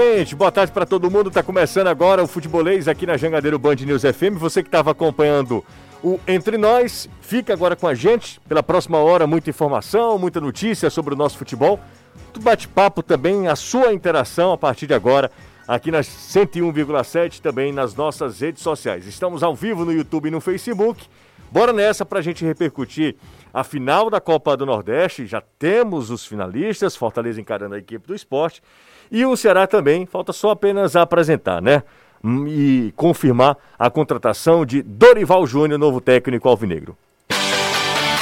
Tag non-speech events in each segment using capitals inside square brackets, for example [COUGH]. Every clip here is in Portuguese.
Gente, boa tarde para todo mundo. Tá começando agora o Futebolês aqui na Jangadeiro Band News FM. Você que estava acompanhando o Entre Nós, fica agora com a gente. Pela próxima hora, muita informação, muita notícia sobre o nosso futebol. Bate-papo também, a sua interação a partir de agora, aqui nas 101,7 também nas nossas redes sociais. Estamos ao vivo no YouTube e no Facebook. Bora nessa para a gente repercutir a final da Copa do Nordeste. Já temos os finalistas, Fortaleza encarando a equipe do esporte. E o Ceará também, falta só apenas apresentar, né? Hum, e confirmar a contratação de Dorival Júnior, novo técnico alvinegro.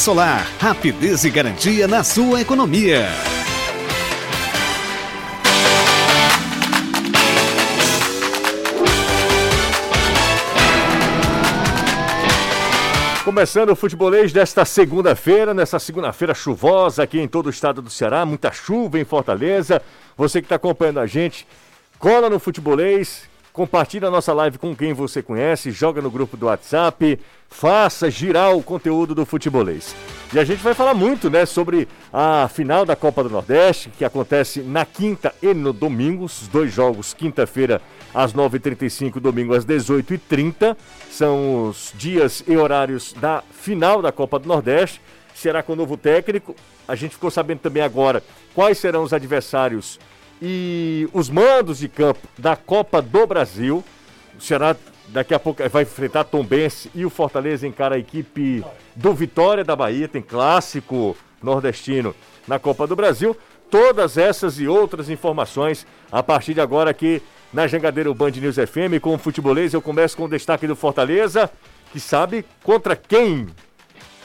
solar. Rapidez e garantia na sua economia. Começando o futebolês desta segunda-feira, nessa segunda-feira chuvosa aqui em todo o estado do Ceará, muita chuva em Fortaleza. Você que está acompanhando a gente, cola no futebolês, compartilha a nossa live com quem você conhece, joga no grupo do WhatsApp, faça girar o conteúdo do futebolês. E a gente vai falar muito, né, sobre a final da Copa do Nordeste, que acontece na quinta e no domingo, os dois jogos, quinta-feira às 9h35, domingo às 18h30, são os dias e horários da final da Copa do Nordeste, será com o novo técnico, a gente ficou sabendo também agora quais serão os adversários e os mandos de campo da Copa do Brasil, o Ceará Daqui a pouco vai enfrentar Tom Bense e o Fortaleza encara a equipe do Vitória da Bahia. Tem clássico nordestino na Copa do Brasil. Todas essas e outras informações a partir de agora aqui na Jangadeiro Band News FM com o futebolês. Eu começo com o destaque do Fortaleza, que sabe contra quem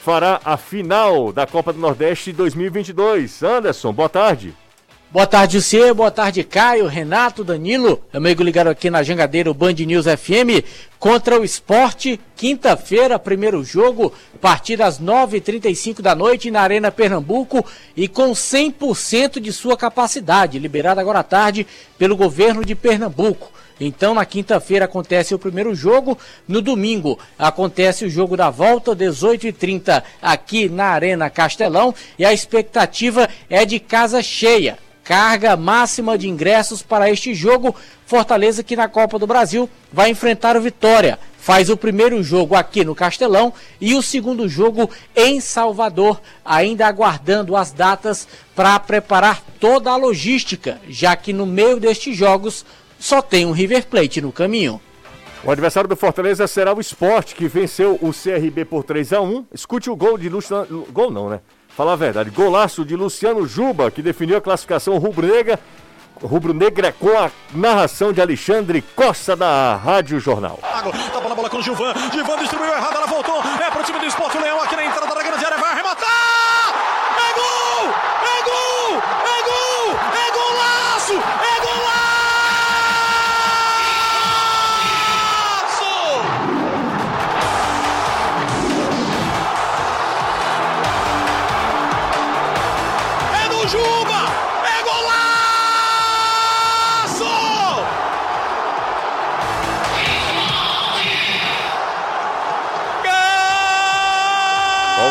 fará a final da Copa do Nordeste 2022. Anderson, boa tarde. Boa tarde, você. Boa tarde, Caio, Renato, Danilo. Amigo ligado aqui na Jangadeiro Band News FM contra o esporte. Quinta-feira, primeiro jogo, partir às 9h35 da noite na Arena Pernambuco e com 100% de sua capacidade, liberada agora à tarde pelo governo de Pernambuco. Então, na quinta-feira acontece o primeiro jogo, no domingo acontece o jogo da volta, 18h30, aqui na Arena Castelão, e a expectativa é de casa cheia carga máxima de ingressos para este jogo. Fortaleza que na Copa do Brasil vai enfrentar o Vitória. Faz o primeiro jogo aqui no Castelão e o segundo jogo em Salvador, ainda aguardando as datas para preparar toda a logística, já que no meio destes jogos só tem um River Plate no caminho. O adversário do Fortaleza será o Sport, que venceu o CRB por 3 a 1 Escute o gol de Luciano. Gol não, né? Falar a verdade, golaço de Luciano Juba, que definiu a classificação rubro-negra rubro-negra com a narração de Alexandre Costa da Rádio Jornal. Bola com o Gilvan. Gilvan distribuiu errado, ela voltou. É pro time do Esporte Leão aqui na entrada da grande área. Vai arrematar!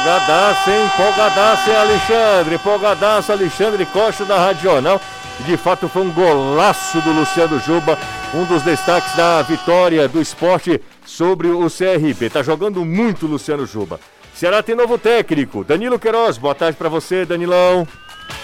Empolgadaço, hein? Empolgadaço, hein, Alexandre? Empolgadaço, Alexandre Costa da Rádio Jornal. De fato, foi um golaço do Luciano Juba, um dos destaques da vitória do esporte sobre o CRB. Tá jogando muito Luciano Juba. Ceará tem novo técnico, Danilo Queiroz. Boa tarde para você, Danilão.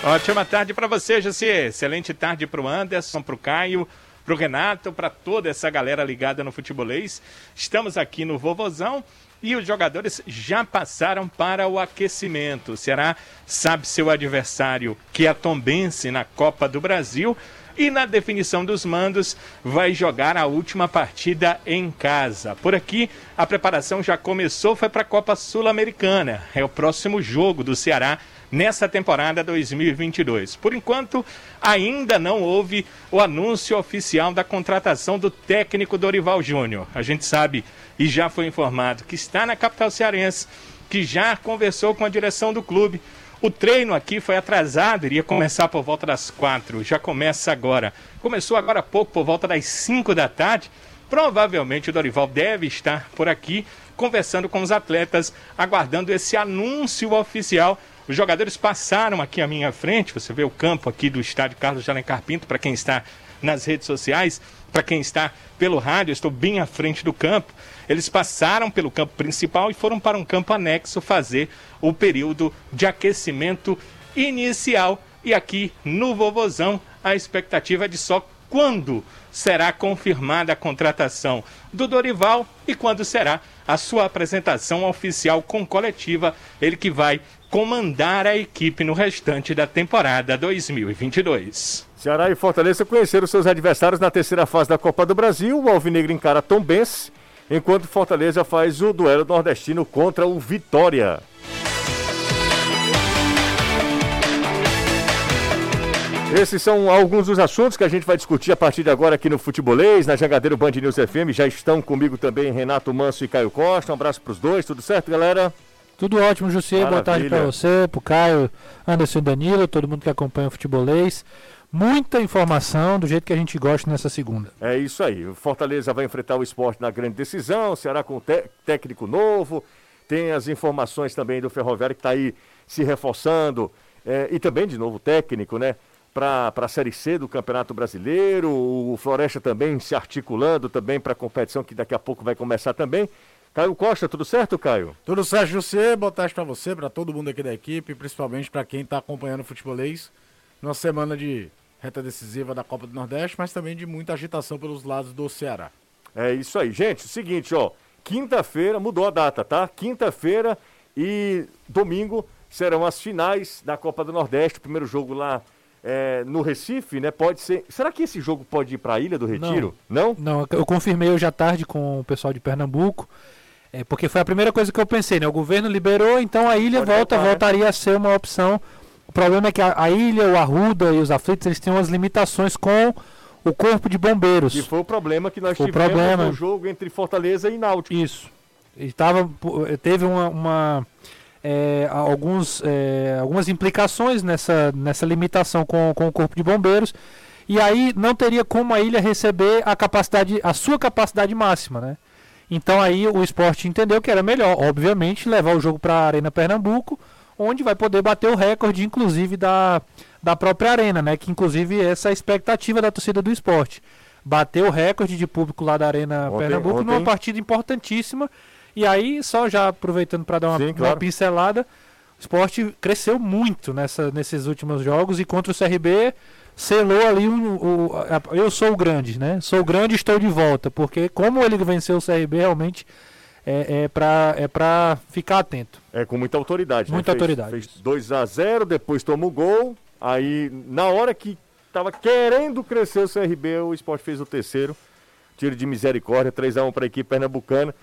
Ótima tarde para você, José. Excelente tarde para o Anderson, para o Caio, para o Renato, para toda essa galera ligada no futebolês. Estamos aqui no Vovozão e os jogadores já passaram para o aquecimento. O Ceará sabe seu adversário, que é Tombense na Copa do Brasil. E na definição dos mandos, vai jogar a última partida em casa. Por aqui, a preparação já começou, foi para a Copa Sul-Americana. É o próximo jogo do Ceará nessa temporada 2022. Por enquanto, ainda não houve o anúncio oficial da contratação do técnico Dorival Júnior. A gente sabe e já foi informado que está na capital cearense, que já conversou com a direção do clube. O treino aqui foi atrasado, iria começar por volta das quatro, já começa agora. Começou agora há pouco, por volta das cinco da tarde. Provavelmente o Dorival deve estar por aqui conversando com os atletas, aguardando esse anúncio oficial. Os jogadores passaram aqui à minha frente, você vê o campo aqui do estádio Carlos de Alencar Pinto, para quem está nas redes sociais, para quem está pelo rádio, estou bem à frente do campo. Eles passaram pelo campo principal e foram para um campo anexo fazer o período de aquecimento inicial. E aqui no Vovozão, a expectativa é de só quando será confirmada a contratação do Dorival e quando será a sua apresentação oficial com coletiva, ele que vai comandar a equipe no restante da temporada 2022. Ceará e Fortaleza conheceram seus adversários na terceira fase da Copa do Brasil. O Alvinegro encara Tom Benz, enquanto Fortaleza faz o duelo nordestino contra o Vitória. Esses são alguns dos assuntos que a gente vai discutir a partir de agora aqui no Futebolês, na Jangadeiro Band News FM. Já estão comigo também Renato Manso e Caio Costa. Um abraço para os dois, tudo certo, galera? Tudo ótimo, José. Boa tarde para você, para o Caio, Anderson Danilo, todo mundo que acompanha o Futebolês. Muita informação do jeito que a gente gosta nessa segunda. É isso aí. O Fortaleza vai enfrentar o esporte na grande decisão, o Ceará com técnico novo. Tem as informações também do Ferroviário que está aí se reforçando. É, e também, de novo, técnico, né? Para a Série C do Campeonato Brasileiro, o Floresta também se articulando também para a competição que daqui a pouco vai começar também. Caio Costa, tudo certo, Caio? Tudo certo, José. Boa tarde para você, para todo mundo aqui da equipe, principalmente para quem está acompanhando o futebolês. Numa semana de reta decisiva da Copa do Nordeste, mas também de muita agitação pelos lados do Ceará. É isso aí. Gente, seguinte, ó. Quinta-feira, mudou a data, tá? Quinta-feira e domingo serão as finais da Copa do Nordeste. O primeiro jogo lá é, no Recife, né? Pode ser. Será que esse jogo pode ir para a Ilha do Retiro? Não? Não, não eu confirmei hoje à tarde com o pessoal de Pernambuco. É, porque foi a primeira coisa que eu pensei, né? O governo liberou, então a ilha pode volta, voltar, né? voltaria né? a ser uma opção. O problema é que a, a, ilha, o Arruda e os aflitos, eles têm umas limitações com o corpo de bombeiros. E foi o problema que nós foi tivemos problema. no jogo entre Fortaleza e Náutico. Isso. E tava, teve uma, uma é, alguns, é, algumas implicações nessa, nessa limitação com, com o corpo de bombeiros. E aí não teria como a ilha receber a capacidade, a sua capacidade máxima, né? Então aí o esporte entendeu que era melhor, obviamente, levar o jogo para a Arena Pernambuco, onde vai poder bater o recorde, inclusive, da, da própria Arena, né? Que inclusive essa é a expectativa da torcida do esporte. Bater o recorde de público lá da Arena ontem, Pernambuco ontem... numa partida importantíssima e aí, só já aproveitando para dar uma, Sim, claro. uma, pincelada, o esporte cresceu muito nessa, nesses últimos jogos e contra o CRB selou ali o, o a, eu sou o grande, né? Sou grande e estou de volta, porque como ele venceu o CRB realmente é, é para é pra ficar atento. É com muita autoridade. Muita né? autoridade. Fez 2 a 0 depois tomou o gol. Aí, na hora que estava querendo crescer o CRB, o esporte fez o terceiro. Tiro de misericórdia, 3 a 1 para a equipe pernambucana.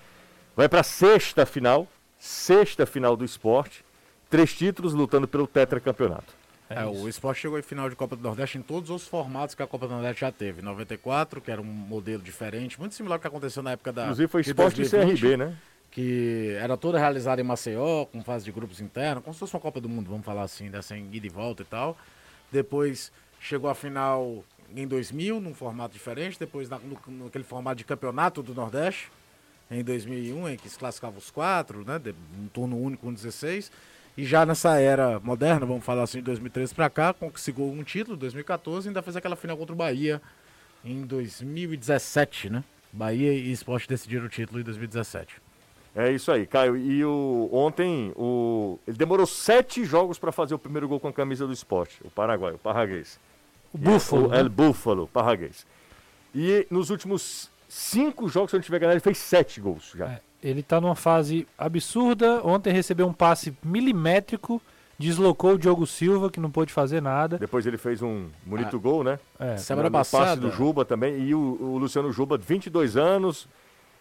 Vai para a sexta final, sexta final do esporte, três títulos lutando pelo tetracampeonato. É, o esporte chegou em final de Copa do Nordeste em todos os formatos que a Copa do Nordeste já teve. 94, que era um modelo diferente, muito similar ao que aconteceu na época da. Inclusive foi esporte e CRB, né? Que era toda realizada em Maceió, com fase de grupos internos, como se fosse uma Copa do Mundo, vamos falar assim, dessa em ida e volta e tal. Depois chegou a final em 2000, num formato diferente, depois na, no, naquele formato de campeonato do Nordeste em 2001, em que se classificava os quatro, né, um turno único com 16. E já nessa era moderna, vamos falar assim, de 2013 para cá, conseguiu um título, 2014, e ainda fez aquela final contra o Bahia em 2017, né? Bahia e Esporte decidiram o título em 2017. É isso aí, Caio. E o, ontem o, ele demorou sete jogos para fazer o primeiro gol com a camisa do esporte, o Paraguai, o Parraguês. O Búfalo. O né? El Búfalo, Parraguês. E nos últimos cinco jogos, se eu não tiver ganhado, ele fez sete gols já. É, ele está numa fase absurda. Ontem recebeu um passe milimétrico, deslocou o Diogo Silva, que não pôde fazer nada. Depois ele fez um bonito ah, gol, né? É. Semana passada. passe do Juba também. E o, o Luciano Juba, 22 anos,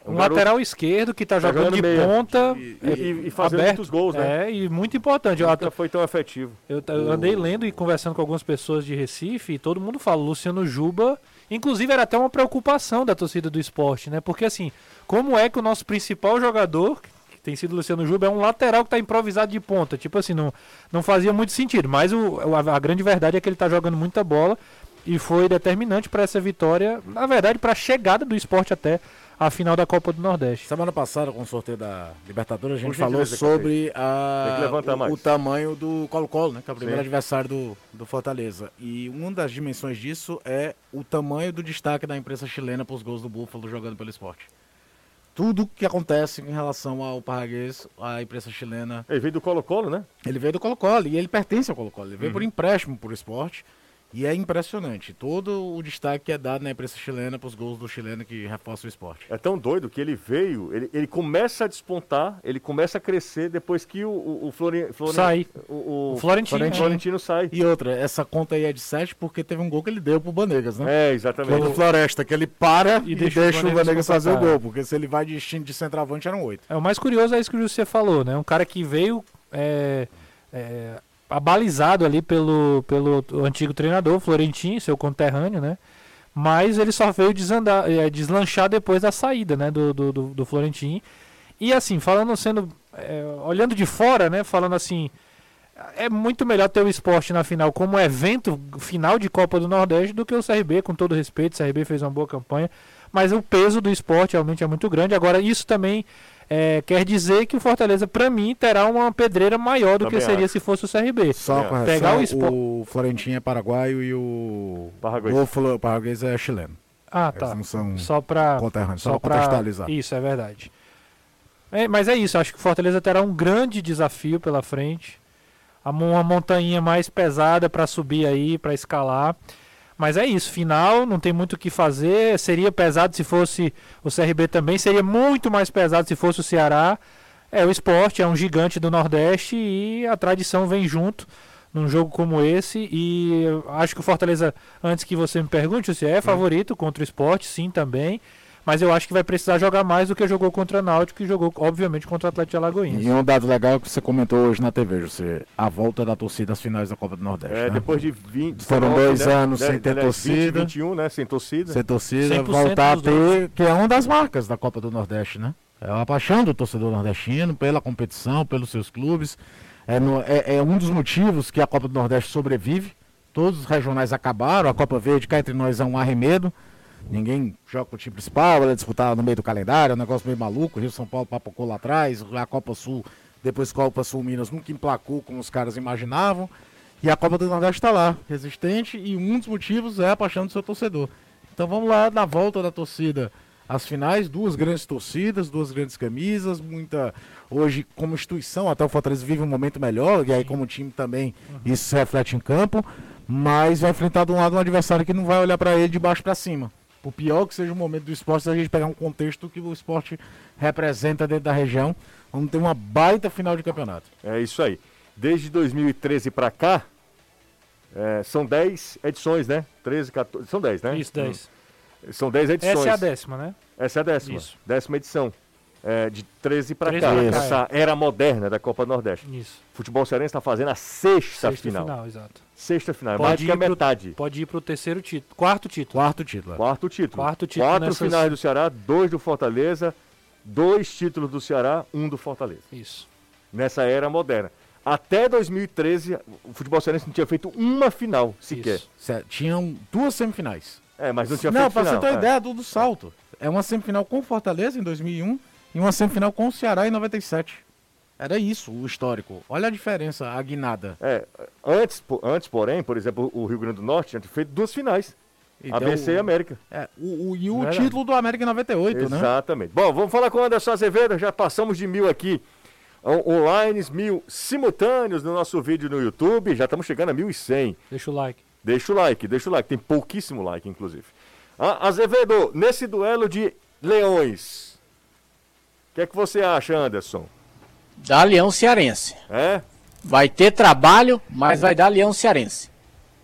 Um, garoto lateral esquerdo que tá Tá jogando, jogando de meia. ponta. e, é, e- e fazendo aberto. muitos gols, né? É, e muito importante. Eu, Nunca foi tão efetivo. eu, eu andei lendo e conversando com algumas pessoas de Recife e todo mundo fala, Luciano Juba. Inclusive era até uma preocupação da torcida do esporte, né? Porque assim, como é que o nosso principal jogador, que tem sido o Luciano Juba, é um lateral que tá improvisado de ponta? Tipo assim, não, não fazia muito sentido. Mas o, a, a grande verdade é que ele tá jogando muita bola e foi determinante para essa vitória, na verdade, para a chegada do esporte até a final da Copa do Nordeste. Semana passada, com o sorteio da Libertadores, a gente Por falou sobre a, o, o tamanho do Colo-Colo, né? Que é o primeiro Sim. adversário do, do Fortaleza. E uma das dimensões disso é o tamanho do destaque da imprensa chilena para os gols do Búfalo jogando pelo esporte. Tudo que acontece em relação ao Parraguês, a imprensa chilena Ele veio do Colo-Colo, né? ele veio do Colo-Colo e ele pertence ao Colo-Colo. Ele veio Uhum. por empréstimo por esporte. E é impressionante. Todo o destaque que é dado na imprensa chilena para os gols do chileno que reforça o esporte. É tão doido que ele veio, ele, ele começa a despontar, ele começa a crescer depois que o, o, o Flori- Flori- Sai. O, o, O Florentino. o Florentino sai. E outra, essa conta aí é de 7 porque teve um gol que ele deu pro Banegas, né? É, exatamente. Contra o Floresta, que ele para e, E deixa, deixa o Vanegas fazer o gol. Porque se ele vai de instinto de centroavante, eram 8. É, o mais curioso é isso que o José falou, né? Um cara que veio é, é, abalizado ali pelo, pelo antigo treinador, Florentino, seu conterrâneo, né? Mas ele só veio desandar, é, deslanchar depois da saída, né? Do, do, do, Florentino. E assim, falando, sendo. é, olhando de fora, né? Falando assim. É muito melhor ter o esporte na final como evento final de Copa do Nordeste do que o CRB, com todo respeito. O CRB fez uma boa campanha, mas o peso do esporte realmente é muito grande. Agora, isso também é, quer dizer que o Fortaleza, para mim, terá uma pedreira maior do Também que seria acho. se fosse o CRB. Só É. com Pegar o o, Sport- o Florentino é paraguaio e o paraguês é chileno. Ah, Eles tá. não são Só para só pra contextualizar. Isso, é verdade. É, mas é isso, acho que o Fortaleza terá um grande desafio pela frente. Uma montanha mais pesada para subir aí, para escalar. Mas é isso, final, não tem muito o que fazer. Seria pesado se fosse o CRB também, seria muito mais pesado se fosse o Ceará. É o esporte, é um gigante do Nordeste e a tradição vem junto num jogo como esse. E acho que o Fortaleza, antes que você me pergunte se é favorito contra o esporte, sim também. Mas eu acho que vai precisar jogar mais do que jogou contra o Náutico e jogou, obviamente, contra o Atlético de Alagoinhas. E um dado legal que você comentou hoje na TV, José, a volta da torcida às finais da Copa do Nordeste. É, né? depois de 20. Foram 19, dois né? anos sem Né, ter aliás, 20, torcida. 21, né? Sem torcida. Ser torcida, 100% voltar a ter, que é uma das marcas da Copa do Nordeste, né? É a paixão do torcedor nordestino pela competição, pelos seus clubes. É, no- é- é um dos motivos que a Copa do Nordeste sobrevive. Todos os regionais acabaram, a Copa Verde cá entre nós é um arremedo. Ninguém joga com o time principal, ela é disputada no meio do calendário, é um negócio meio maluco. Rio São Paulo papocou lá atrás, a Copa Sul, depois Copa Sul Minas nunca emplacou como os caras imaginavam. E a Copa do Nordeste está lá, resistente, e um dos motivos é a paixão do seu torcedor. Então vamos lá na volta da torcida às finais, duas grandes torcidas, duas grandes camisas, muita. Hoje, como instituição, até o Fortaleza vive um momento melhor, e aí como time também isso se reflete em campo, mas vai enfrentar de um lado um adversário que não vai olhar para ele de baixo para cima. Por pior que seja o momento do esporte, se a gente pegar um contexto que o esporte representa dentro da região, vamos ter uma baita final de campeonato. É isso aí. Desde 2013 para cá, é, são 10 edições, né? 13, 14. São 10, né? Isso, 10. São 10 edições. Essa é a décima, né? Essa é a décima. Isso. Décima edição. É, de 13 para 13 cá. pra cá, Essa era moderna da Copa do Nordeste. Isso. O futebol cearense está fazendo a sexta, Sexta final. final, exato. Sexta final. É mais Pode do que a pro- metade. Pode ir pro terceiro título. Quarto título. Quarto título. é. Quarto título. Quarto título Quatro nessas- finais do Ceará, dois do Fortaleza, dois títulos do Ceará, um do Fortaleza. Isso. Nessa era moderna. Até 2013, o futebol cearense não tinha feito uma final sequer. Isso. Tinham duas semifinais. É, mas não tinha Não, feito pra final. você ter uma é. ideia do, do salto. É uma semifinal com o Fortaleza em 2001 e uma semifinal com o Ceará em 97. Era isso o histórico. Olha a diferença, a guinada. É, antes, antes, porém, por exemplo, o Rio Grande do Norte tinha feito duas finais. E ABC e América. É, o, o- e o Verdade. título do América em 98, né? Exatamente. Bom, vamos falar com o Anderson Azevedo. Já passamos de mil aqui on- online, mil simultâneos no nosso vídeo no YouTube. Já estamos chegando a 1.100. Deixa o like. Deixa o like, deixa o like. Tem pouquíssimo like, inclusive. Ah, Azevedo, nesse duelo de leões, que é que você acha, Anderson? Dá Leão Cearense. É? Vai ter trabalho, mas vai dar Leão Cearense.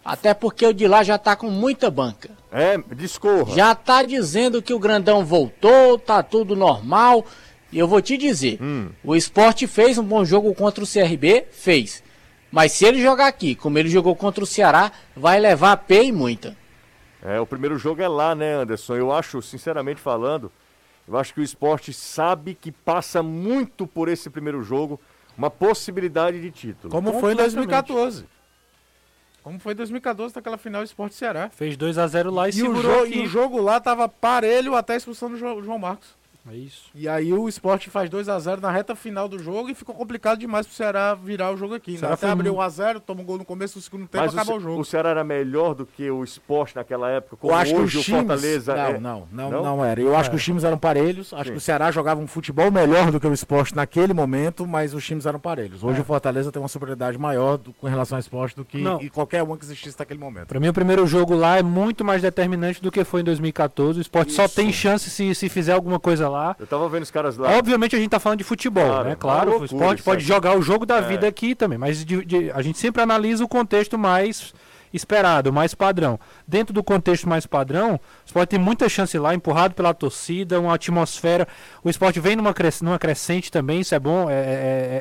Até porque o de lá já tá com muita banca. É, discorra. Já tá dizendo que o Grandão voltou, tá tudo normal. E eu vou te dizer, Hum. o esporte fez um bom jogo contra o CRB? Fez. Mas se ele jogar aqui, como ele jogou contra o Ceará, vai levar a P e muita. É, o primeiro jogo é lá, né, Anderson? Eu acho, sinceramente falando, eu acho que o esporte sabe que passa muito por esse primeiro jogo uma possibilidade de título. Como foi em Completamente. 2014. Como foi em 2014, naquela final Esporte Ceará. Fez 2 a 0 lá e, E o, segurou jo- aqui. e o jogo lá tava parelho até a expulsão do Jo- João Marcos. É isso. E aí o Sport faz 2 a 0 na reta final do jogo e ficou complicado demais pro Ceará virar o jogo aqui. Né? Ceará Até abriu mu- 1 a 0 toma um gol no começo do segundo tempo, Mas o, acabou o, Ce- jogo. o Ceará era melhor do que o esporte naquela época, como Eu acho que hoje os o times... Fortaleza não, é. não, não, Não? não, era. Eu acho que os times eram parelhos. Acho Sim. que o Ceará jogava um futebol melhor do que o esporte naquele momento, mas os times eram parelhos. Hoje o Fortaleza tem uma superioridade maior do- com relação ao esporte do que Não. e qualquer um que existisse naquele momento. Pra mim, o primeiro jogo lá é muito mais determinante do que foi em 2014. O esporte só Isso. tem chance se, se fizer alguma coisa lá. Eu tava vendo os caras lá. Obviamente a gente tá falando de futebol, Claro, né? Claro, loucura o esporte pode aí. jogar o jogo da É. vida aqui também, mas de- de- a gente sempre analisa o contexto mais esperado, mais padrão. Dentro do contexto mais padrão, o esporte tem muita chance lá, empurrado pela torcida, uma atmosfera. O esporte vem numa, cres- numa crescente também, isso é bom, é- é-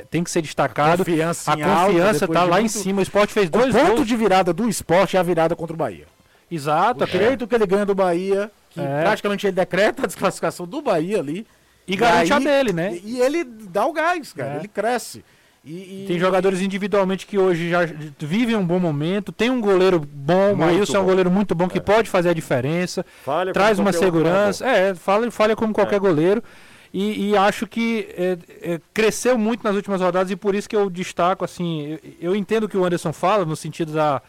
é- tem que ser destacado. Confiança A em alta, confiança depois tá lá em muito- cima. O esporte fez O dois ponto gols. de virada do esporte é a virada contra o Bahia. Exato, O jeito que ele ganha do Bahia, que É. praticamente ele decreta a desclassificação do Bahia ali. E garante a aí- dele, né? E, e ele dá o gás, cara. É. Ele cresce. E, e- Tem jogadores individualmente que hoje já vivem um bom momento. Tem um goleiro bom, o Maílson é um goleiro muito bom que pode fazer a diferença. Falha traz uma segurança. É, falha, falha como qualquer É. goleiro. E, e acho que é, é, cresceu muito nas últimas rodadas e por isso que eu destaco, assim, eu, eu entendo o que o Anderson fala no sentido da,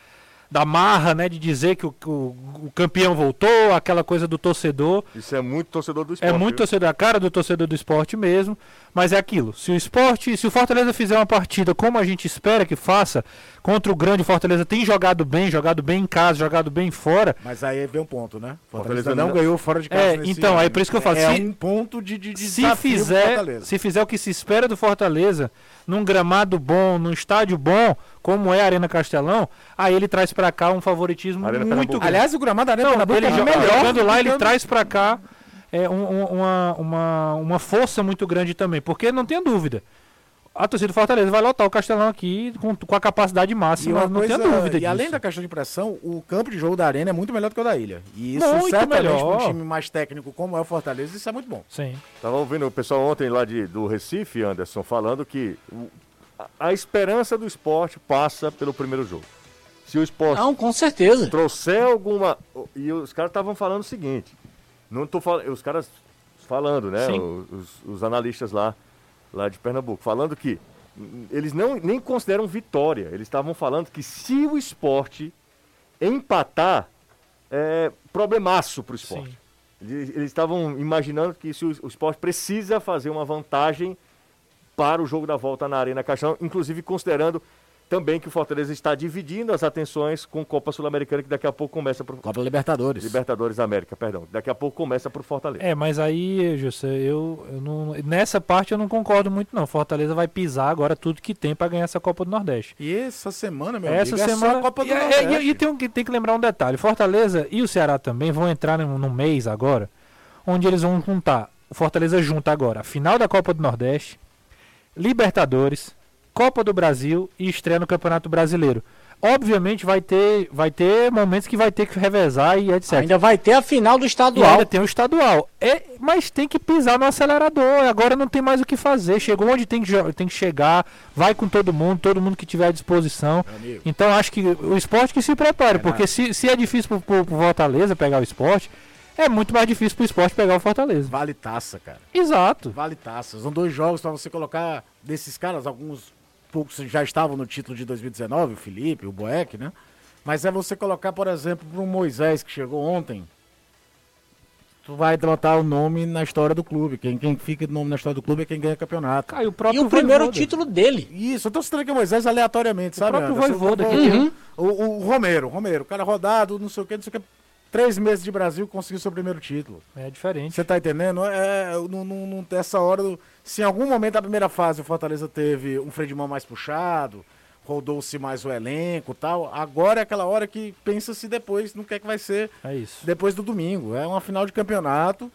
da marra, né, de dizer que o, o- o campeão voltou, aquela coisa do torcedor. Isso é muito torcedor do É esporte. muito viu? torcedor, a cara do torcedor do esporte mesmo, mas é aquilo. Se o esporte, se o Fortaleza fizer uma partida como a gente espera que faça, contra o grande Fortaleza, tem jogado bem, jogado bem em casa, jogado bem fora. Mas aí vem um ponto, né? Fortaleza Fortaleza não não- ganhou fora de casa. É, nesse então, ano. aí por isso que eu falo, É se- um ponto de, de, de Se fizer, Fortaleza. se fizer o que se espera do Fortaleza, num gramado bom, num estádio bom, como é a Arena Castelão, aí ele traz pra cá um favoritismo Arena muito grande. Aliás, o gramado da Arena Não, Pernambuco ele é melhor. jogando lá, ele traz pra cá é, um- um- uma, uma, uma força muito grande também, porque não tenha dúvida. A torcida do Fortaleza vai lotar o Castelão aqui com, com a capacidade E, máxima, não coisa, tenha dúvida e disso. além da questão de pressão, o campo de jogo da Arena é muito melhor do que o da Ilha. E isso, Muito certamente, melhor. para um time mais técnico como é o Fortaleza, isso é muito bom. Sim. Tava ouvindo o pessoal ontem lá de, do Recife, Anderson, falando que o- a, a esperança do esporte passa pelo primeiro jogo. Se o esporte Não, com certeza. trouxer alguma. E os caras estavam falando o seguinte. Não tô falando. Os caras falando, né? Sim. Os, os analistas lá, lá de Pernambuco, falando que eles não nem consideram vitória. Eles estavam falando que se o esporte empatar, é problemaço para o esporte. Sim. Eles eles estavam imaginando que se o, o esporte precisa fazer uma vantagem para o jogo da volta na Arena Caixão, inclusive considerando também que o Fortaleza está dividindo as atenções com Copa Sul-Americana, que daqui a pouco começa para Copa Libertadores. Libertadores da América, perdão. Daqui a pouco começa para o Fortaleza. É, mas aí, José, eu, eu não, nessa parte eu não concordo muito não. Fortaleza vai pisar agora tudo que tem pra ganhar essa Copa do Nordeste. E essa semana, meu Essa amigo, semana é só a Copa do e, é- Nordeste. e- e tem, um, que- tem que lembrar um detalhe. Fortaleza e o Ceará também vão entrar num, num mês agora, onde eles vão juntar. O Fortaleza junta agora a final da Copa do Nordeste, Libertadores, Copa do Brasil e estreia no Campeonato Brasileiro. Obviamente vai ter, vai ter momentos que vai ter que revezar e etc. Ainda vai ter a final do E estadual. ainda tem o estadual. É, mas tem que pisar no acelerador. Agora não tem mais o que fazer. Chegou onde tem que, tem que chegar. Vai com todo mundo, todo mundo que tiver à disposição. Então acho que o esporte que se prepare. É porque se, se é difícil pro, pro, pro Fortaleza pegar o esporte, é muito mais difícil pro esporte pegar o Fortaleza. Vale taça, cara. Exato. Vale taça. São dois jogos pra você colocar desses caras, alguns poucos já estavam no título de 2019, o Felipe, o Boeck, né? Mas é você colocar, por exemplo, para um Moisés que chegou ontem. Tu vai botar o nome na história do clube. Quem, quem fica o nome na história do clube é quem ganha campeonato. O E próprio o primeiro Voivoda. título dele. Isso, eu tô citando aqui o Moisés aleatoriamente, sabe? próprio Anderson? Voivoda o, que o, o, o Romero, Romero, o cara rodado, não sei o que, não sei o que. Três meses de Brasil conseguiu seu primeiro título. É diferente. Você tá entendendo? É, não, não, não- essa hora, se em algum momento da primeira fase o Fortaleza teve um freio de mão mais puxado, rodou-se mais o elenco e tal. Agora é aquela hora que pensa-se depois no que é que vai ser É isso. depois do domingo. É uma final de campeonato,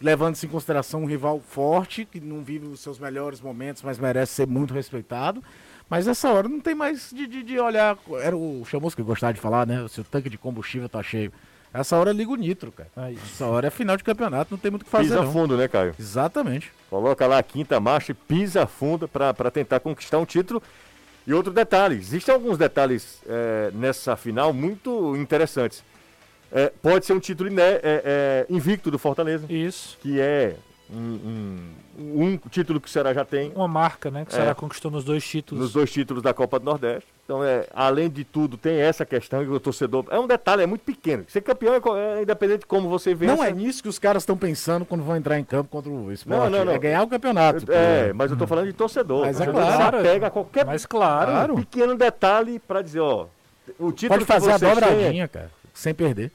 levando-se em consideração um rival forte, que não vive os seus melhores momentos, mas merece ser muito respeitado. Mas essa hora não tem mais de, de, de olhar. Era o Chamusco que gostava de falar, né? Se o tanque de combustível tá cheio. Essa hora liga o nitro, cara. Isso. Essa hora é final de campeonato, não tem muito o que fazer. Pisa não. fundo, né, Caio? Exatamente. Coloca lá a quinta marcha e pisa fundo para tentar conquistar um título. E outro detalhe, existem alguns detalhes é, nessa final muito interessantes. É, pode ser um título iné- é, é, invicto do Fortaleza, Isso. que é um, um- um título que o Ceará já tem Uma marca, né? Que o É. Ceará conquistou nos dois títulos. nos dois títulos da Copa do Nordeste. Então, é, além de tudo, tem essa questão que o torcedor. É um detalhe, é muito pequeno. Ser campeão é, é independente de como você vê. Não é nisso que os caras estão pensando quando vão entrar em campo contra o esporte. Não, não, não. É ganhar o campeonato. É, mas eu tô falando de torcedor. Mas é claro. se apega a qualquer Mas claro. Claro. pequeno detalhe para dizer, ó. O título Pode que fazer a têm é- dobradinha, cara, sem perder.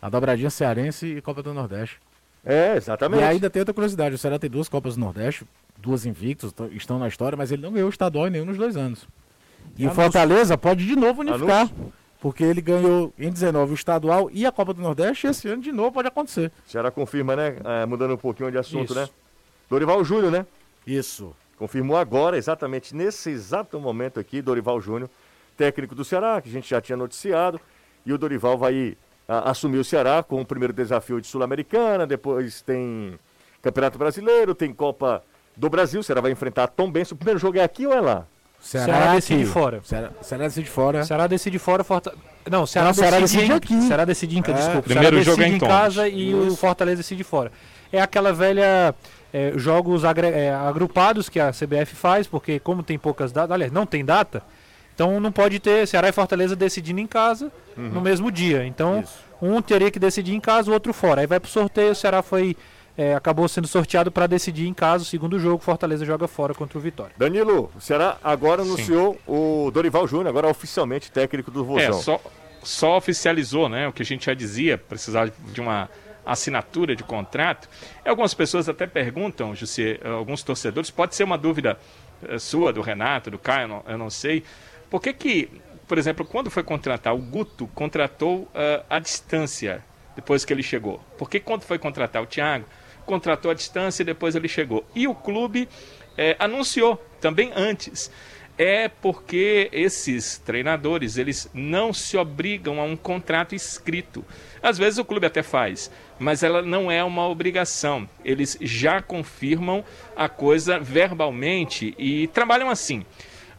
A dobradinha cearense e Copa do Nordeste. É, E exatamente. ainda tem outra curiosidade: o Ceará tem duas Copas do Nordeste, duas invictas, t- estão na história, mas ele não ganhou o estadual em nenhum dos dois anos. E o. Fortaleza pode de novo unificar. Anúncio. Porque ele ganhou em 19 o estadual e a Copa do Nordeste, e esse ano de novo pode acontecer. O Ceará confirma, né? É, mudando um pouquinho de assunto, Isso. né? Dorival Júnior, né? Isso. Confirmou agora, exatamente nesse exato momento aqui, Dorival Júnior, técnico do Ceará, que a gente já tinha noticiado. E o Dorival vai a, assumir o Ceará com o primeiro desafio de Sul-Americana, depois tem Campeonato Brasileiro, tem Copa do Brasil. O Ceará vai enfrentar Tom Benson. O primeiro jogo é aqui ou é lá? Ceará decide aqui. fora. Ceará, Ceará decide fora. Ceará decide fora, Forta... Não, Ceará, Não, Ceará decide, decide em... aqui. Ceará decide em casa, É. desculpa. Primeiro Ceará jogo decide é em em casa e o Fortaleza decide fora. É aquela velha é, jogos agre- é, agrupados que a CBF faz, porque como tem poucas datas, aliás, não tem data, então não pode ter Ceará e Fortaleza decidindo em casa no mesmo dia. Então, um teria que decidir em casa, o outro fora. Aí vai pro sorteio, o Ceará foi é, acabou sendo sorteado para decidir em casa o segundo jogo, Fortaleza joga fora contra o Vitória. Danilo, o Ceará agora anunciou o Dorival Júnior, agora oficialmente técnico do Vozão. É, só, só oficializou, né? O que a gente já dizia, precisar de uma assinatura de contrato. E algumas pessoas até perguntam, José, alguns torcedores, pode ser uma dúvida eh, sua, do Renato, do Caio, eu não, eu não sei. Por que que, por exemplo, quando foi contratar, o Guto contratou eh, à distância depois que ele chegou? Por que quando foi contratar o Thiago, contratou à distância e depois ele chegou? E o clube eh, anunciou também antes é porque esses treinadores eles não se obrigam a um contrato escrito. Às vezes o clube até faz, mas ela não é uma obrigação. Eles já confirmam a coisa verbalmente e trabalham assim.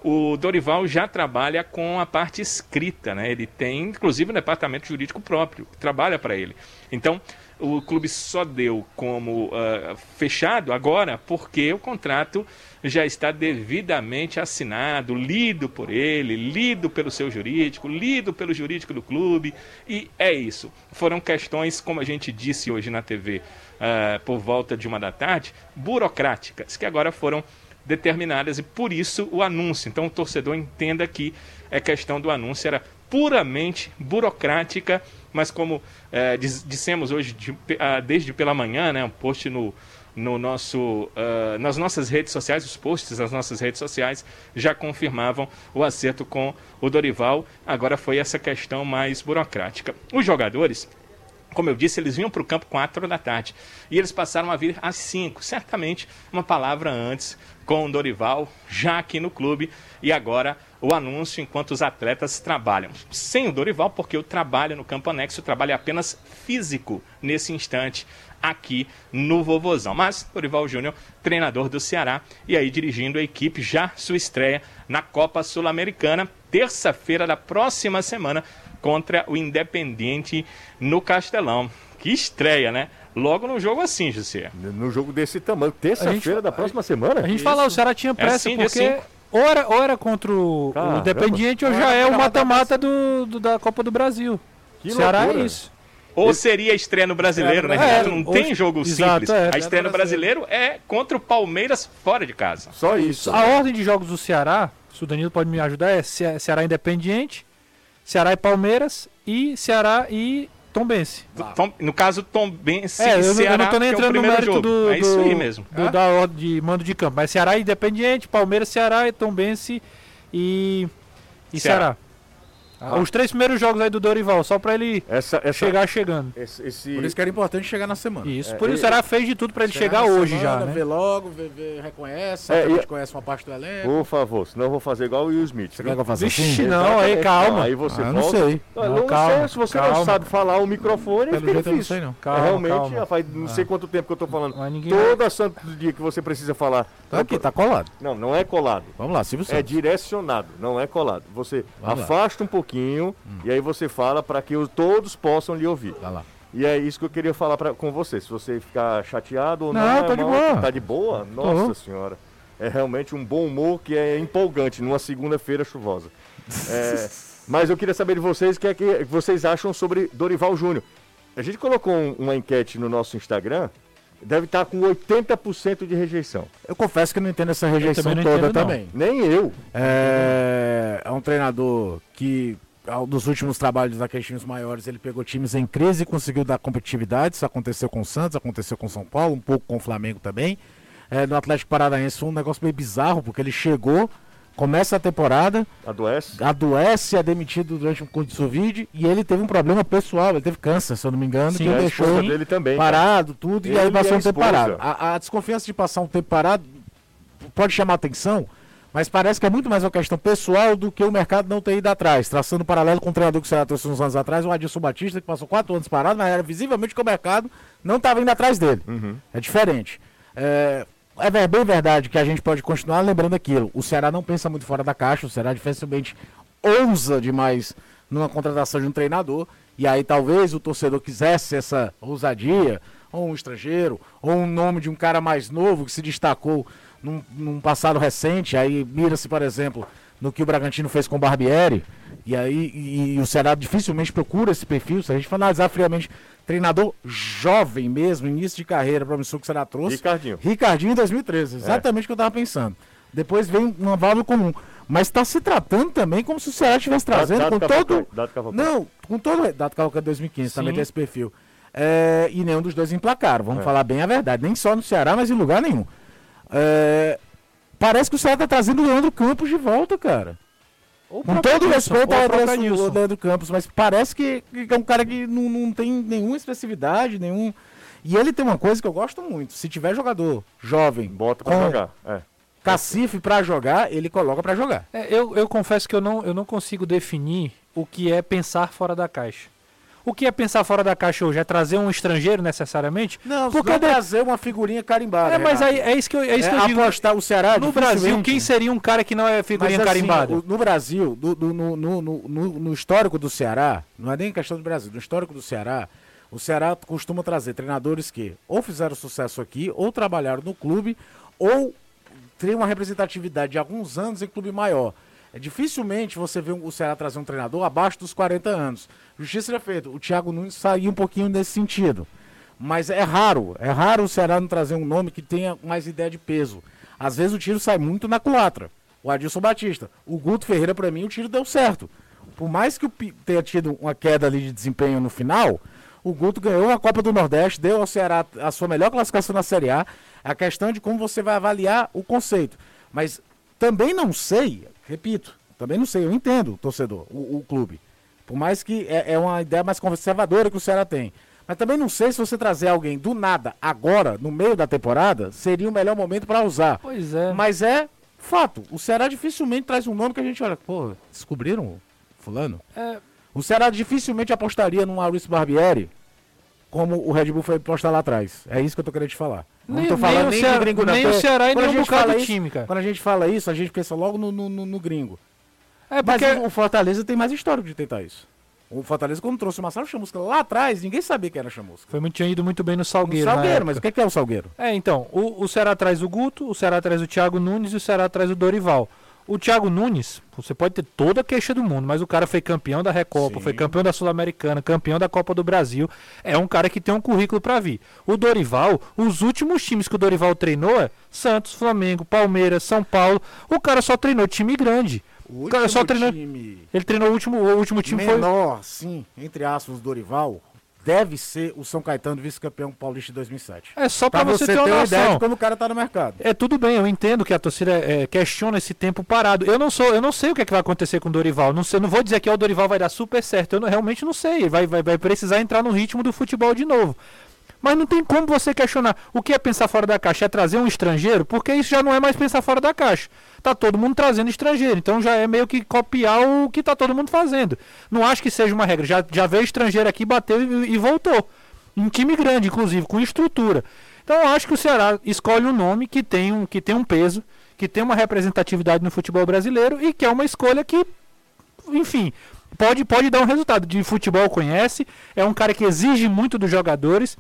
O Dorival já trabalha com a parte escrita, né? Ele tem, inclusive, um departamento jurídico próprio que trabalha para ele. Então, o clube só deu como ah, fechado agora porque o contrato já está devidamente assinado, lido por ele, lido pelo seu jurídico, lido pelo jurídico do clube, e é isso. Foram questões, como a gente disse hoje na TV, ah, por volta de uma da tarde, burocráticas, que agora foram determinadas e por isso o anúncio. Então o torcedor entenda que é questão do anúncio era puramente burocrática, mas como eh, diz- dissemos hoje de- ah, desde pela manhã, né, um post no no nosso, ah, nas nossas redes sociais, os posts das nossas redes sociais já confirmavam o acerto com o Dorival. Agora foi essa questão mais burocrática. Os jogadores como eu disse, eles vinham para o campo 4 da tarde. E eles passaram a vir às 5. Certamente uma palavra antes com o Dorival, já aqui no clube. E agora o anúncio enquanto os atletas trabalham. Sem o Dorival, porque o trabalho no campo anexo, o trabalho é apenas físico nesse instante aqui no Vovozão. Mas Dorival Júnior, treinador do Ceará, e aí dirigindo a equipe, já sua estreia na Copa Sul-Americana, terça-feira da próxima semana, contra o Independiente no Castelão. Que estreia, né? Logo num jogo assim, José. No jogo desse tamanho, terça-feira da próxima semana? A gente fala, o Ceará tinha pressa sim, dia porque cinco. ou era, ou era contra o, o. Independiente ou Ou já é o mata-mata do, do- da Copa do Brasil. Que o Ceará loucura. é isso. Ou seria a estreia no brasileiro, né, É, Renato? Não hoje- tem jogo exato, simples. é. a estreia no brasileiro é contra o Palmeiras fora de casa. Só isso. A ordem de jogos do Ceará, se o Danilo pode me ajudar, é Ce- Ceará Independiente, Ceará e Palmeiras e Ceará e Tombense. Tom- no caso, Tom Bense É, e eu, não- eu Ceará, não tô nem é entrando no primeiro mérito jogo. do, é isso aí mesmo. do- da ordem de mando de campo. Mas Ceará Independiente, Palmeiras, Ceará e Tombense e, e Ceará. Ceará. Ah, Os três primeiros jogos aí do Dorival, só pra ele Essa, essa, chegar chegando. esse, esse- Por isso que era importante chegar na semana. Isso, É, por isso o Ceará fez de tudo pra ele chegar hoje semana, já, né? Vê logo, vê, vê, reconhece, É, e- gente conhece uma parte do elenco. Por favor, senão eu vou fazer igual o Will Smith. Você quer que eu faça Vixe, assim? não, aí calma. Aí você Ah, eu não volta. sei. Não, Não, não calma, sei, se você não calma. sabe falar o microfone, Pelo jeito eu não difícil. sei, não. Calma, É, realmente, calma. já faz não sei quanto tempo que eu tô falando. Toda santo dia que você precisa falar. Tá aqui, tá colado. Não, não é colado. Vamos lá, Silvio É direcionado, não é colado. Você afasta um pouquinho e aí você fala para que os- todos possam lhe ouvir. Vai lá. E é isso que eu queria falar pra, com você. Se você ficar chateado ou não, Não, é tô de boa. Tá de boa? Nossa senhora. É realmente um bom humor que é empolgante numa segunda-feira chuvosa. É, [LAUGHS] mas eu queria saber de vocês o que é que vocês acham sobre Dorival Júnior. A gente colocou um- uma enquete no nosso Instagram, deve estar com 80% de rejeição. Eu confesso que eu não entendo essa rejeição também não toda entendo, não. também. Nem eu. É, é um treinador que, nos últimos trabalhos daqueles times maiores, ele pegou times em crise e conseguiu dar competitividade. Isso aconteceu com o Santos, aconteceu com o São Paulo, um pouco com o Flamengo também. É, no Atlético Paranaense foi um negócio meio bizarro, porque ele chegou, começa a temporada, Adoece. adoece, é demitido durante um curso de Covid e ele teve um problema pessoal, ele teve câncer, se eu não me engano, Sim, que deixou dele também. parado, tudo, e Ele aí e passou a um tempo parado. A, a desconfiança de passar um tempo parado pode chamar atenção, mas parece que é muito mais uma questão pessoal do que o mercado não ter ido atrás. Traçando um paralelo com o treinador que o Ceará trouxe uns anos atrás, o Adilson Batista, que passou quatro anos parado, mas era visivelmente que o mercado não estava indo atrás dele. É diferente. É, é bem verdade que a gente pode continuar lembrando aquilo. O Ceará não pensa muito fora da caixa, o Ceará dificilmente ousa demais numa contratação de um treinador. E aí talvez o torcedor quisesse essa ousadia, ou um estrangeiro, ou um nome de um cara mais novo que se destacou num, num passado recente. Aí mira-se, por exemplo, no que o Bragantino fez com o Barbieri. E aí e, e o Ceará dificilmente procura esse perfil. Se a gente for analisar friamente, treinador jovem mesmo, início de carreira, promissor que o Ceará trouxe. Ricardinho. Ricardinho em 2013, exatamente o que eu tava pensando. Depois vem uma válvula comum. Mas está se tratando também como se o Ceará estivesse trazendo Dado com Cavalcante, todo. Dado. Não, com todo. Dado Cavalcante 2015, também Sim. tem esse perfil. É, e nenhum dos dois emplacaram, vamos É. falar bem a verdade. Nem só no Ceará, mas em lugar nenhum. É, parece que o Ceará tá trazendo o Leandro Campos de volta, cara. Com todo respeito ao Leandro- Campos, mas parece que, que é um cara que não, não tem nenhuma expressividade, nenhum. E ele tem uma coisa que eu gosto muito. Se tiver jogador jovem, Bota pra com jogar. É. cacife pra jogar, ele coloca pra jogar. É, eu, eu confesso que eu não, eu não consigo definir o que é pensar fora da caixa. O que é pensar fora da caixa hoje? É trazer um estrangeiro necessariamente? Não, Porque porque de- trazer uma figurinha carimbada. É, mas aí é isso que eu, é isso que eu É digo. apostar o Ceará No Brasil, quem seria um cara que não é figurinha Mas, assim, carimbada? o- no Brasil, do- do- no, no- no- no- no histórico do Ceará, não é nem questão do Brasil, no histórico do Ceará, o Ceará costuma trazer treinadores que ou fizeram sucesso aqui, ou trabalharam no clube, ou tem uma representatividade de alguns anos em clube maior. É, dificilmente você vê um- o Ceará trazer um treinador abaixo dos 40 anos. Justiça seja feita. O Thiago Nunes saiu um pouquinho nesse sentido. Mas é raro, é raro o Ceará não trazer um nome que tenha mais ideia de peso. Às vezes o tiro sai muito na culatra. O Adilson Batista. O Guto Ferreira, pra mim, o tiro deu certo. Por mais que tenha tido uma queda ali de desempenho no final, o Guto ganhou a Copa do Nordeste, deu ao Ceará a sua melhor classificação na Série A. A questão de como você vai avaliar o conceito. Mas também não sei, repito, também não sei, eu entendo torcedor, o, o clube. Por mais que é, é uma ideia mais conservadora que o Ceará tem. Mas também não sei se você trazer alguém do nada, agora, no meio da temporada, seria o melhor momento para usar. Pois é. Mas é fato. O Ceará dificilmente traz um nome que a gente olha. Pô, descobriram fulano? É. O Ceará dificilmente apostaria no Maurício Barbieri como o Red Bull foi apostar lá atrás. É isso que eu tô querendo te falar. Não Nem- tô falando nem o nem, Ceará- de gringo, não. nem o Ceará e nem um bocado do time, cara. Quando a gente fala isso, a gente pensa logo no, no, no- no gringo. É Mas porque o Fortaleza tem mais histórico de tentar isso. O Fortaleza, quando trouxe o Marcelo Chamusca lá atrás, ninguém sabia que era Chamusca. foi muito, tinha ido muito bem no Salgueiro. na Salgueiro, mas o que é, que é o Salgueiro? É, então, o, o Ceará traz o Guto, o Ceará traz o Thiago Nunes e o Ceará traz o Dorival. O Thiago Nunes, você pode ter toda a queixa do mundo, mas o cara foi campeão da Recopa, foi campeão da Sul-Americana, campeão da Copa do Brasil. É um cara que tem um currículo pra vir. O Dorival, os últimos times que o Dorival treinou é Santos, Flamengo, Palmeiras, São Paulo. O cara só treinou time grande. O cara só treinou. time Ele treinou o último, o último time foi. menor, sim, entre aspas, Dorival, deve ser o São Caetano vice-campeão paulista de 2007. É só pra, Pra você, ter uma ter uma ideia de como o cara tá no mercado. É tudo bem, eu entendo que a torcida é, questiona esse tempo parado. Eu não sou, eu não sei o que, é que vai acontecer com o Dorival. Não sei, eu não vou dizer que ó, o Dorival vai dar super certo. Eu não- realmente não sei. Vai, vai, vai precisar entrar no ritmo do futebol de novo. Mas não tem como você questionar. O que é pensar fora da caixa? É trazer um estrangeiro? Porque isso já não é mais pensar fora da caixa. Tá todo mundo trazendo estrangeiro. Então já é meio que copiar o que tá todo mundo fazendo. Não acho que seja uma regra. Já, já veio estrangeiro aqui, bateu e, e voltou. Um time grande, inclusive, com estrutura. Então eu acho que o Ceará escolhe um nome que tem um, que tem um peso, que tem uma representatividade no futebol brasileiro e que é uma escolha que, enfim, pode, pode dar um resultado. De futebol conhece, é um cara que exige muito dos jogadores.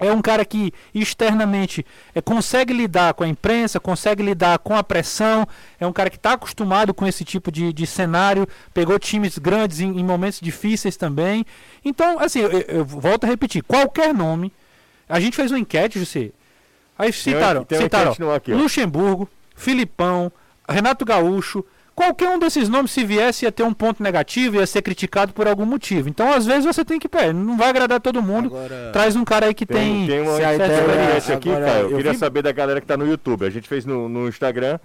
É um cara que externamente é, consegue lidar com a imprensa, consegue lidar com a pressão. É um cara que está acostumado com esse tipo de, de cenário. Pegou times grandes em, em momentos difíceis também. Então, assim, eu, eu volto a repetir: qualquer nome. A gente fez uma enquete, José. Aí citaram, tem uma citaram aqui, ó. Luxemburgo, Filipão, Renato Gaúcho. Qualquer um desses nomes, se viesse, ia ter um ponto negativo, ia ser criticado por algum motivo. Então, às vezes, você tem que. Pé, não vai agradar todo mundo. Agora- Traz um cara aí que Tem, tem. tem uma se a certa experiência aqui, agora, Caio. Eu eu queria vi- saber da galera que tá no YouTube. A gente fez no, no Instagram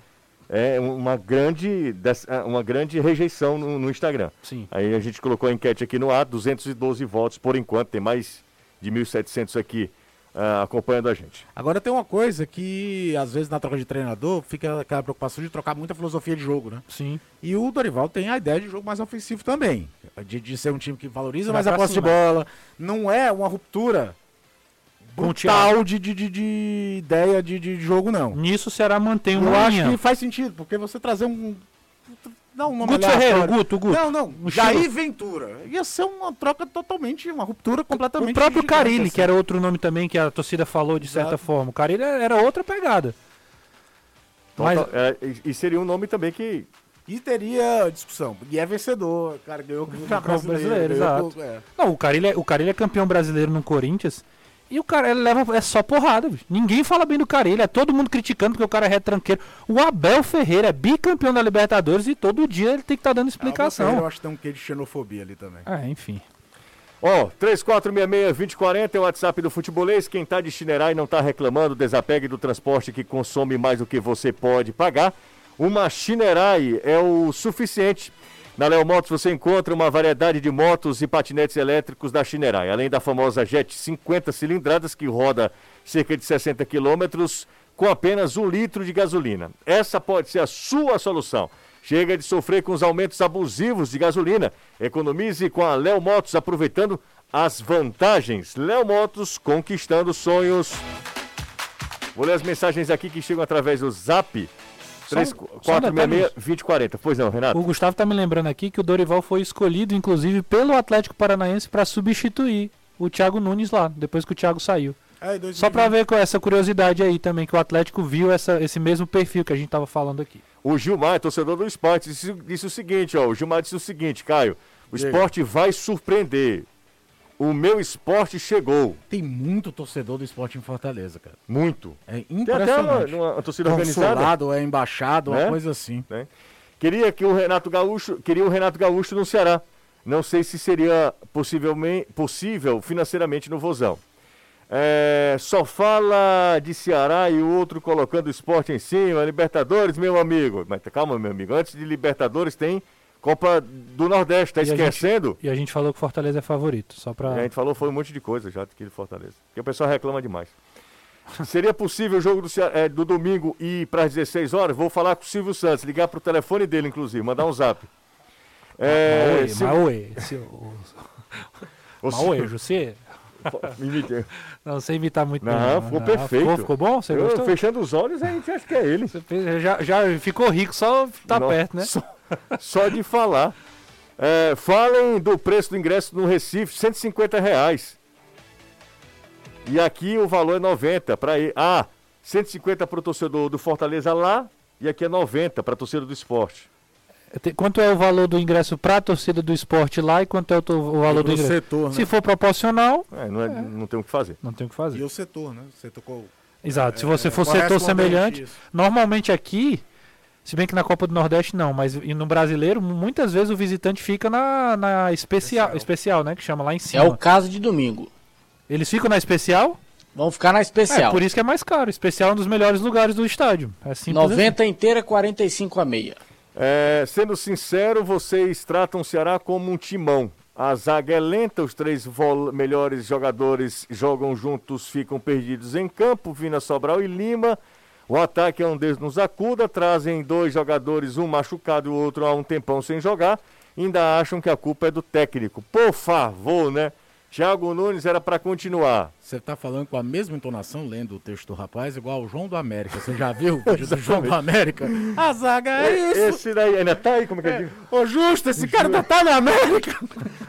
é, uma, grande, ah, uma grande rejeição no, no Instagram. Sim. Aí a gente colocou a enquete aqui no ar, 212 votos por enquanto, tem mais de 1.700 aqui ah, acompanhando a gente. Agora tem uma coisa que, às vezes, na troca de treinador, fica aquela preocupação de trocar muita filosofia de jogo, né? Sim. E o Dorival tem a ideia de jogo mais ofensivo também. De, de ser um time que valoriza Vai mais a posse de bola. Não é uma ruptura brutal de, de, de, de ideia de, de jogo, não. Nisso o Ceará mantém Eu uma acho linha. que faz sentido, porque você trazer um. Não, um nome Guto. Ferreira, Guto, Guto. Não, não. O Jair Ventura. Ia ser uma troca totalmente, uma ruptura completamente. O próprio Carilli, assim. que era outro nome também que a torcida falou de certa Exato. forma. O Carilli era outra pegada. Mas- Total- é, e, seria um nome também que. E teria discussão. E é vencedor. Cara, ganhou o Campeonato brasileiro, ganhou exato. com- é. Não, o Carilli, é, o Carilli é campeão brasileiro no Corinthians. E o cara ele leva. É só porrada, bicho. Ninguém fala bem do Carilli. É todo mundo criticando porque o cara é retranqueiro. O Abel Ferreira é bicampeão da Libertadores e todo dia ele tem que estar dando Ah, o Ferreira, explicação. Eu acho que tem um quê de xenofobia ali também. É, enfim. Ó, 3466-2040 é o WhatsApp do Futebolês. Quem tá de Chinerai e não tá reclamando, desapegue do transporte que consome mais do que você pode pagar. Uma Chinerai é o suficiente. Na Léo Motos você encontra uma variedade de motos e patinetes elétricos da Chinerai. Além da famosa Jet 50 cilindradas que roda cerca de 60 quilômetros com apenas um litro de gasolina. Essa pode ser a sua solução. Chega de sofrer com os aumentos abusivos de gasolina. Economize com a Léo Motos, aproveitando as vantagens. Léo Motos, conquistando sonhos. Vou ler as mensagens aqui que chegam através do Zap. Só um- só um detalhe, 3466-2040. Pois não, Renato? O Gustavo tá me lembrando aqui que o Dorival foi escolhido, inclusive, pelo Atlético Paranaense para substituir o Thiago Nunes lá, depois que o Thiago saiu. É, em 2020. Só pra ver com essa curiosidade aí também, que o Atlético viu essa, esse mesmo perfil que a gente tava falando aqui. O Gilmar, torcedor do esporte, disse, disse o seguinte, ó. O Gilmar disse o seguinte, Caio. O esporte vai surpreender. O meu esporte chegou. Tem muito torcedor do esporte em Fortaleza, cara. Muito. É Tem até uma, impressionante. uma torcida organizada. Consulado, é embaixado, Né? uma coisa assim. né? Queria que o Renato Gaúcho, queria o Renato Gaúcho no Ceará. Não sei se seria possivelmente, possível financeiramente no Vozão. É, só fala de Ceará e o outro colocando o esporte em cima. Libertadores, meu amigo. Mas calma, meu amigo. Antes de Libertadores tem Copa do Nordeste. Tá E a gente- esquecendo? E a gente falou que Fortaleza é favorito, só pra... A gente falou foi um monte de coisa já do Fortaleza. Porque o pessoal reclama demais. [LAUGHS] Seria possível o jogo do, é, do domingo ir para as 16 horas? Vou falar com o Silvio Santos, ligar para o telefone dele, inclusive, mandar um zap. É, Mauê, se- Mauê, se- o- [LAUGHS] o Mauê, Silvio- você... Imite- Não sei imitar muito Não, ficou perfeito. Ficou, ficou bom? Você Eu, gostou? fechando os olhos, a gente acha que é ele. Você já, já ficou rico, só tá Nossa, perto, né? Só, só de falar. É, falem do preço do ingresso no Recife, 150 reais. E aqui o valor é 90 para ir. Ah, 150 para o torcedor do Fortaleza lá e aqui é 90 para a torcida do esporte. Te- Quanto é o valor do ingresso pra torcida do esporte lá e quanto é o, o valor do ingresso? setor, né? Se for proporcional, É, não, é, não tem o que fazer. não tem o que E fazer. o setor, né? Você tocou. Exato. Se você for é, setor correspondente, semelhante, isso. normalmente aqui Se bem que na Copa do Nordeste não, mas e no brasileiro, muitas vezes o visitante fica na, na especial, especial, né? Que chama lá em É cima. o caso de domingo. Eles ficam na especial? Vão ficar na É, especial. por isso que é mais caro. Especial é um dos melhores lugares do estádio. É simples 90 inteira, 45 a meia. É, sendo sincero, vocês tratam o Ceará como um timão. A zaga é lenta, os três melhores jogadores jogam juntos, ficam perdidos em campo, Vina Sobral e Lima. O ataque é um Deus nos acuda, trazem dois jogadores, um machucado e o outro há um tempão sem jogar. Ainda acham que a culpa é do técnico. Por favor, né? Thiago Nunes era para continuar. Você tá falando com a mesma entonação, lendo o texto do rapaz, igual o João do América. Você já viu o [LAUGHS] vídeo do João do América? A zaga é isso. Esse daí ainda tá aí, como que eu digo? Ô, Justo, esse cara tá, tá na América.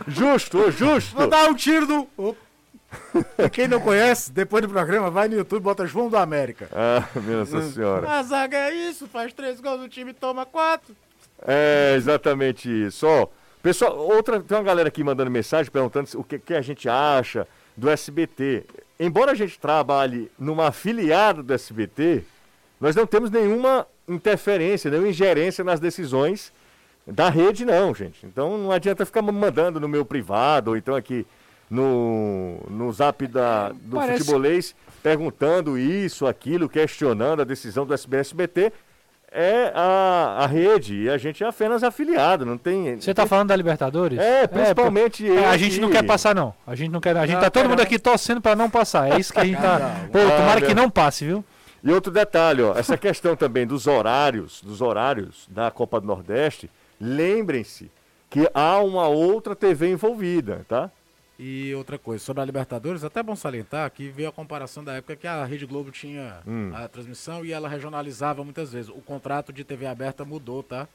Justo, ô justo. Vou dar um tiro do... Opa. E quem não conhece, depois do programa, vai no YouTube e bota João do América. Ah, minha Nossa senhora. A zaga é isso, faz três gols, o time toma quatro. É exatamente isso. Ó, pessoal, outra, tem uma galera aqui mandando mensagem perguntando o que, que a gente acha do SBT. Embora a gente trabalhe numa afiliada do SBT, nós não temos nenhuma interferência, nenhuma ingerência nas decisões da rede, não, gente. Então não adianta ficar mandando no meu privado, ou então aqui no, no zap da, do Parece- futebolês, perguntando isso, aquilo, questionando a decisão do SBT. É a, a rede e a gente é apenas afiliado, não tem. Você tá falando da Libertadores? É, principalmente É, eu a gente não quer passar, não. A gente não quer. A gente Não, tá todo mundo aqui torcendo pra não passar. É isso que a gente tá. Pô, tomara que não passe, viu? E outro detalhe, ó, essa questão também dos horários, dos horários da Copa do Nordeste, lembrem-se que há uma outra TV envolvida, tá? E outra coisa, sobre a Libertadores, até bom salientar que veio a comparação da época que a Rede Globo tinha a transmissão e ela regionalizava muitas vezes. O contrato de TV aberta mudou, tá?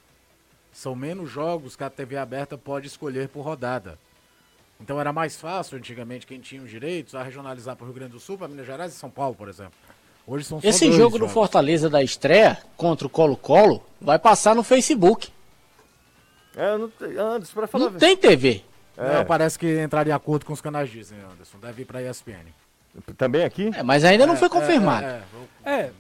São menos jogos que a TV aberta pode escolher por rodada. Então era mais fácil antigamente quem tinha os direitos a regionalizar para o Rio Grande do Sul, para Minas Gerais e São Paulo, por exemplo. Hoje são só Esse dois jogo do. Fortaleza da estreia contra o Colo-Colo vai passar no Facebook. É, não te- Anderson, pra falar. Não tem TV. É. Não, parece que entraria em acordo com os canais Disney, Anderson. Deve ir para a ESPN. Também aqui? É, mas ainda não foi confirmado. É, é, É,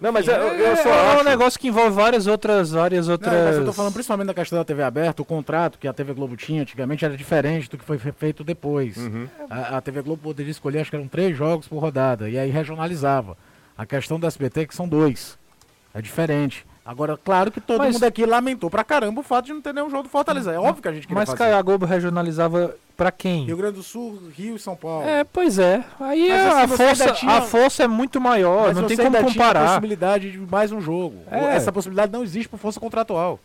Não, mas eu, eu só é acho. um negócio que envolve várias outras. Várias outras... Não, mas eu tô falando principalmente da questão da TV aberta, o contrato que a TV Globo tinha antigamente era diferente do que foi fe- feito depois. A, a TV Globo poderia escolher, acho que eram três jogos por rodada, e aí regionalizava. A questão do SBT é que são dois. É diferente. Agora, claro que todo Mas- mundo aqui lamentou pra caramba o fato de não ter nenhum jogo do Fortaleza. É óbvio que a gente queria Mas, fazer. Caio, a Globo regionalizava pra quem? Rio Grande do Sul, Rio e São Paulo. É, pois é. Aí Mas a, assim, você força, tinha- a força é muito maior, Mas não tem como ainda tinha a comparar. possibilidade de mais um jogo. É. Essa possibilidade não existe por força contratual.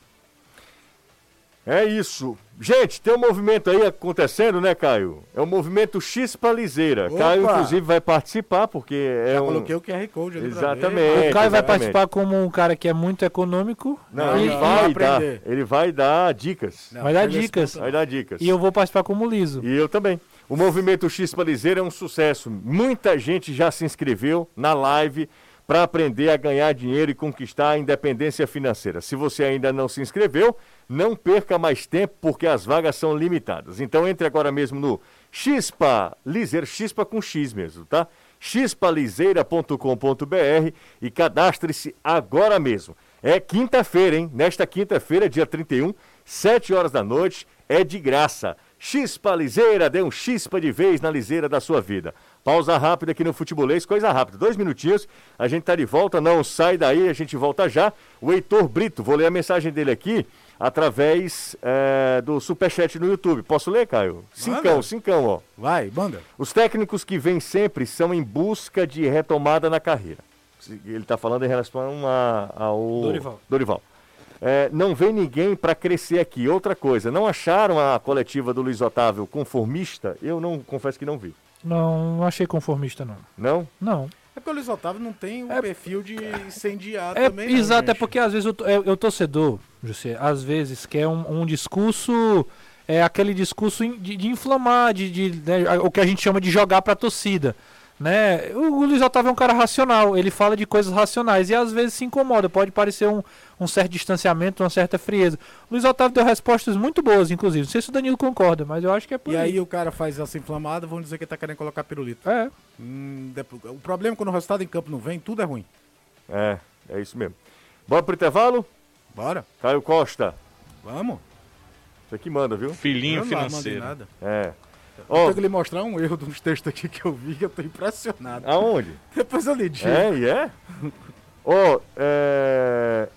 É isso. Gente, tem um movimento aí acontecendo, né, Caio? É o movimento Chispa Liseira. Opa! Caio, inclusive, vai participar, porque é Já um. coloquei o QR Code ali pra ver. Exatamente. O Caio vai participar como um cara que é muito econômico. Não, Não, ele não, vai não dar. aprender. Ele vai dar dicas. Não, vai dar esse dicas. Vai dar dicas. E eu vou participar como liso. E eu também. O movimento X Liseira é um sucesso. Muita gente já se inscreveu na live para aprender a ganhar dinheiro e conquistar a independência financeira. Se você ainda não se inscreveu, não perca mais tempo porque as vagas são limitadas. Então entre agora mesmo no Xpa Liseira, Xpa com X mesmo, tá? xpaliseira.com.br e cadastre-se agora mesmo. É quinta-feira, hein? Nesta quinta-feira, dia 31, 7 horas da noite, é de graça. Chispa Liseira, dê um chispa de vez na liseira da sua vida. Pausa rápida aqui no Futebolês, coisa rápida. Dois minutinhos, a gente tá de volta, não sai daí, a gente volta já. O Heitor Brito, vou ler a mensagem dele aqui através eh, do Superchat no YouTube. Posso ler, Caio? Cincão, cincão, ó. Vai, banda. Os técnicos que vêm sempre são em busca de retomada na carreira. Ele está falando em relação a- ao Dorival. Dorival. É, não vem ninguém para crescer aqui. Outra coisa, não acharam a coletiva do Luiz Otávio conformista? Eu não confesso que não vi. Não, não achei conformista, não. Não? Não. É porque o Luiz Otávio não tem o É- perfil de incendiar É, também. não, exato, é porque às vezes o, é, o torcedor, José, às vezes quer um, um discurso, é aquele discurso de, de inflamar, de, de, né, o que a gente chama de jogar pra torcida. Né? O, Luiz Otávio é um cara racional, ele fala de coisas racionais e às vezes se incomoda, pode parecer um, um certo distanciamento, uma certa frieza. O Luiz Otávio deu respostas muito boas, inclusive. Não sei se o Danilo concorda, mas eu acho que é por E aí. aí o cara faz essa inflamada, vão dizer que tá querendo colocar pirulito. É. Hum, o problema é quando o resultado em campo não vem, tudo é ruim. É, é isso mesmo. Bora pro intervalo? Bora. Caio Costa. Vamos. Você que manda, viu? Filhinho financeiro. nada. É. Eu Ó, tenho que lhe mostrar um erro dos textos aqui que eu vi que eu tô impressionado. aonde? [LAUGHS] Depois eu lhe digo. É, e é? Ó, é...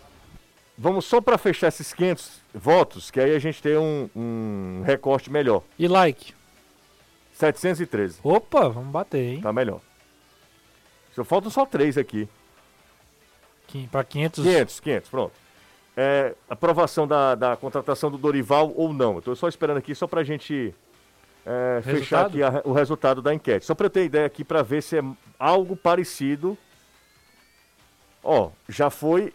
Vamos só para fechar esses 500 votos, que aí a gente tem um, um recorte melhor. E like? 713, Opa, vamos bater, hein? tá melhor. Só faltam só três aqui. Pra 500. 500, 500, pronto. É, aprovação da, da contratação do Dorival ou não. Eu tô só esperando aqui só pra gente é, fechar aqui a- o resultado da enquete. Só pra eu ter ideia aqui pra ver se é algo parecido. Ó, já foi,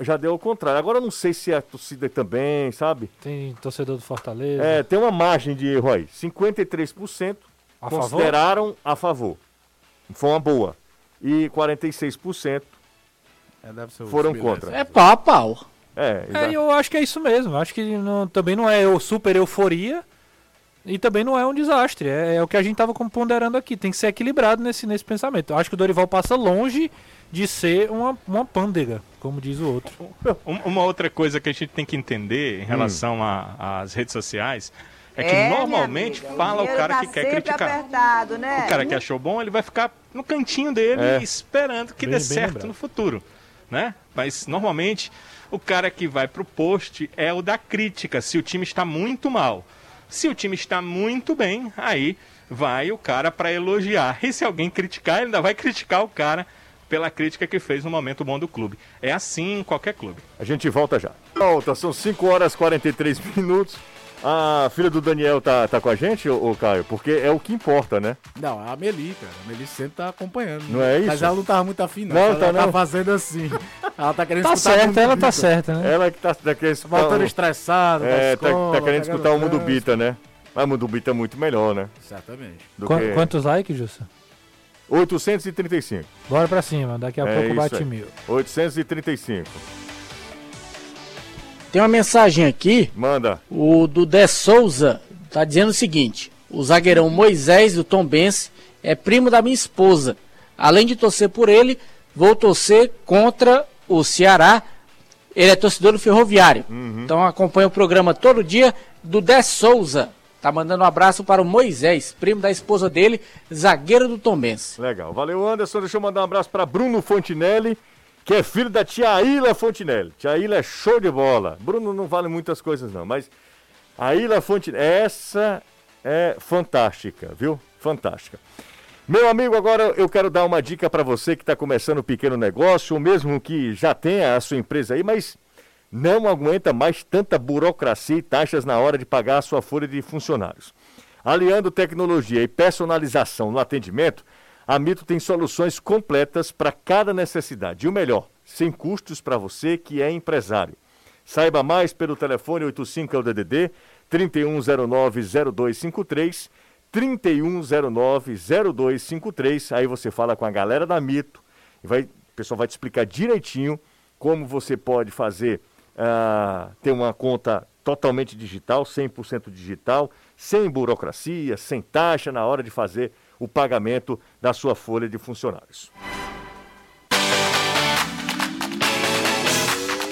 já deu o contrário. Agora eu não sei se é a torcida também, sabe? Tem torcedor do Fortaleza. É, tem uma margem de erro aí. 53% A favor? consideraram a favor. Foi uma boa. E 46% É, deve ser o foram contra. É pau a pau. É, É, eu acho que é isso mesmo. Acho que não- também não é eu- super euforia e também não é um desastre. É, é o que a gente tava com- ponderando aqui. Tem que ser equilibrado nesse, nesse pensamento. Eu acho que o Dorival passa longe de ser uma, uma pândega, como diz o outro. Um- Uma outra coisa que a gente tem que entender em relação a- às redes sociais é que minha normalmente amiga, fala o dinheiro cara tá que quer criticar. apertado, né? O cara que achou bom, ele vai ficar no cantinho dele É. esperando que Bem- dê bem certo lembrado. no futuro, né? Mas normalmente o cara que vai pro post é o da crítica, se o time está muito mal. Se o time está muito bem, aí vai o cara para elogiar. E se alguém criticar, ele ainda vai criticar o cara pela crítica que fez no momento bom do clube. É assim em qualquer clube. A gente volta já. Volta, são 5 horas e 43 minutos. A filha do Daniel tá, tá com a gente, ô, ô Caio? Porque é o que importa, né? Não, é a Meli, cara. A Meli sempre tá acompanhando. Não é Mas isso? ela não tava muito afim, não. Não, ela tá tá não. fazendo assim. Ela tá querendo Tá escutar certa, Mundo ela tá Bita. certa, né? Ela que tá, tá querendo escutar. Voltando o- estressado é, tá, tá querendo escutar o Mundo. Bita, né? Mas o Mundo Bita é muito melhor, né? Certamente. Do Qua- que Quantos likes, Jussa? 835. Bora pra cima, daqui a É pouco bate aí. mil. 835. Tem uma mensagem aqui, Manda. o do De Souza tá dizendo o seguinte: o zagueirão Moisés do Tom Benz é primo da minha esposa. Além de torcer por ele, vou torcer contra o Ceará. Ele é torcedor do Ferroviário. Então acompanha o programa todo dia do De Souza. Tá mandando um abraço para o Moisés, primo da esposa dele, zagueiro do Tom Benz. Legal. Valeu, Anderson. Deixa eu mandar um abraço para Bruno Fontinelli, que é filho da tia Ilha Fontinelli. Tia Ilha é show de bola. Bruno não vale muitas coisas, não, mas a Ilha Fontinelli, essa é fantástica, viu? Fantástica. Meu amigo, agora eu quero dar uma dica para você que está começando um pequeno negócio, ou mesmo que já tenha a sua empresa aí, mas não aguenta mais tanta burocracia e taxas na hora de pagar a sua folha de funcionários. Aliando tecnologia e personalização no atendimento, a Mito tem soluções completas para cada necessidade. E o melhor, sem custos para você que é empresário. Saiba mais pelo telefone 85 é o DDD 31090253 31090253. Aí você fala com a galera da Mito e vai, o pessoal vai te explicar direitinho como você pode fazer ah, ter uma conta totalmente digital, 100% digital, sem burocracia, sem taxa na hora de fazer o pagamento da sua folha de funcionários.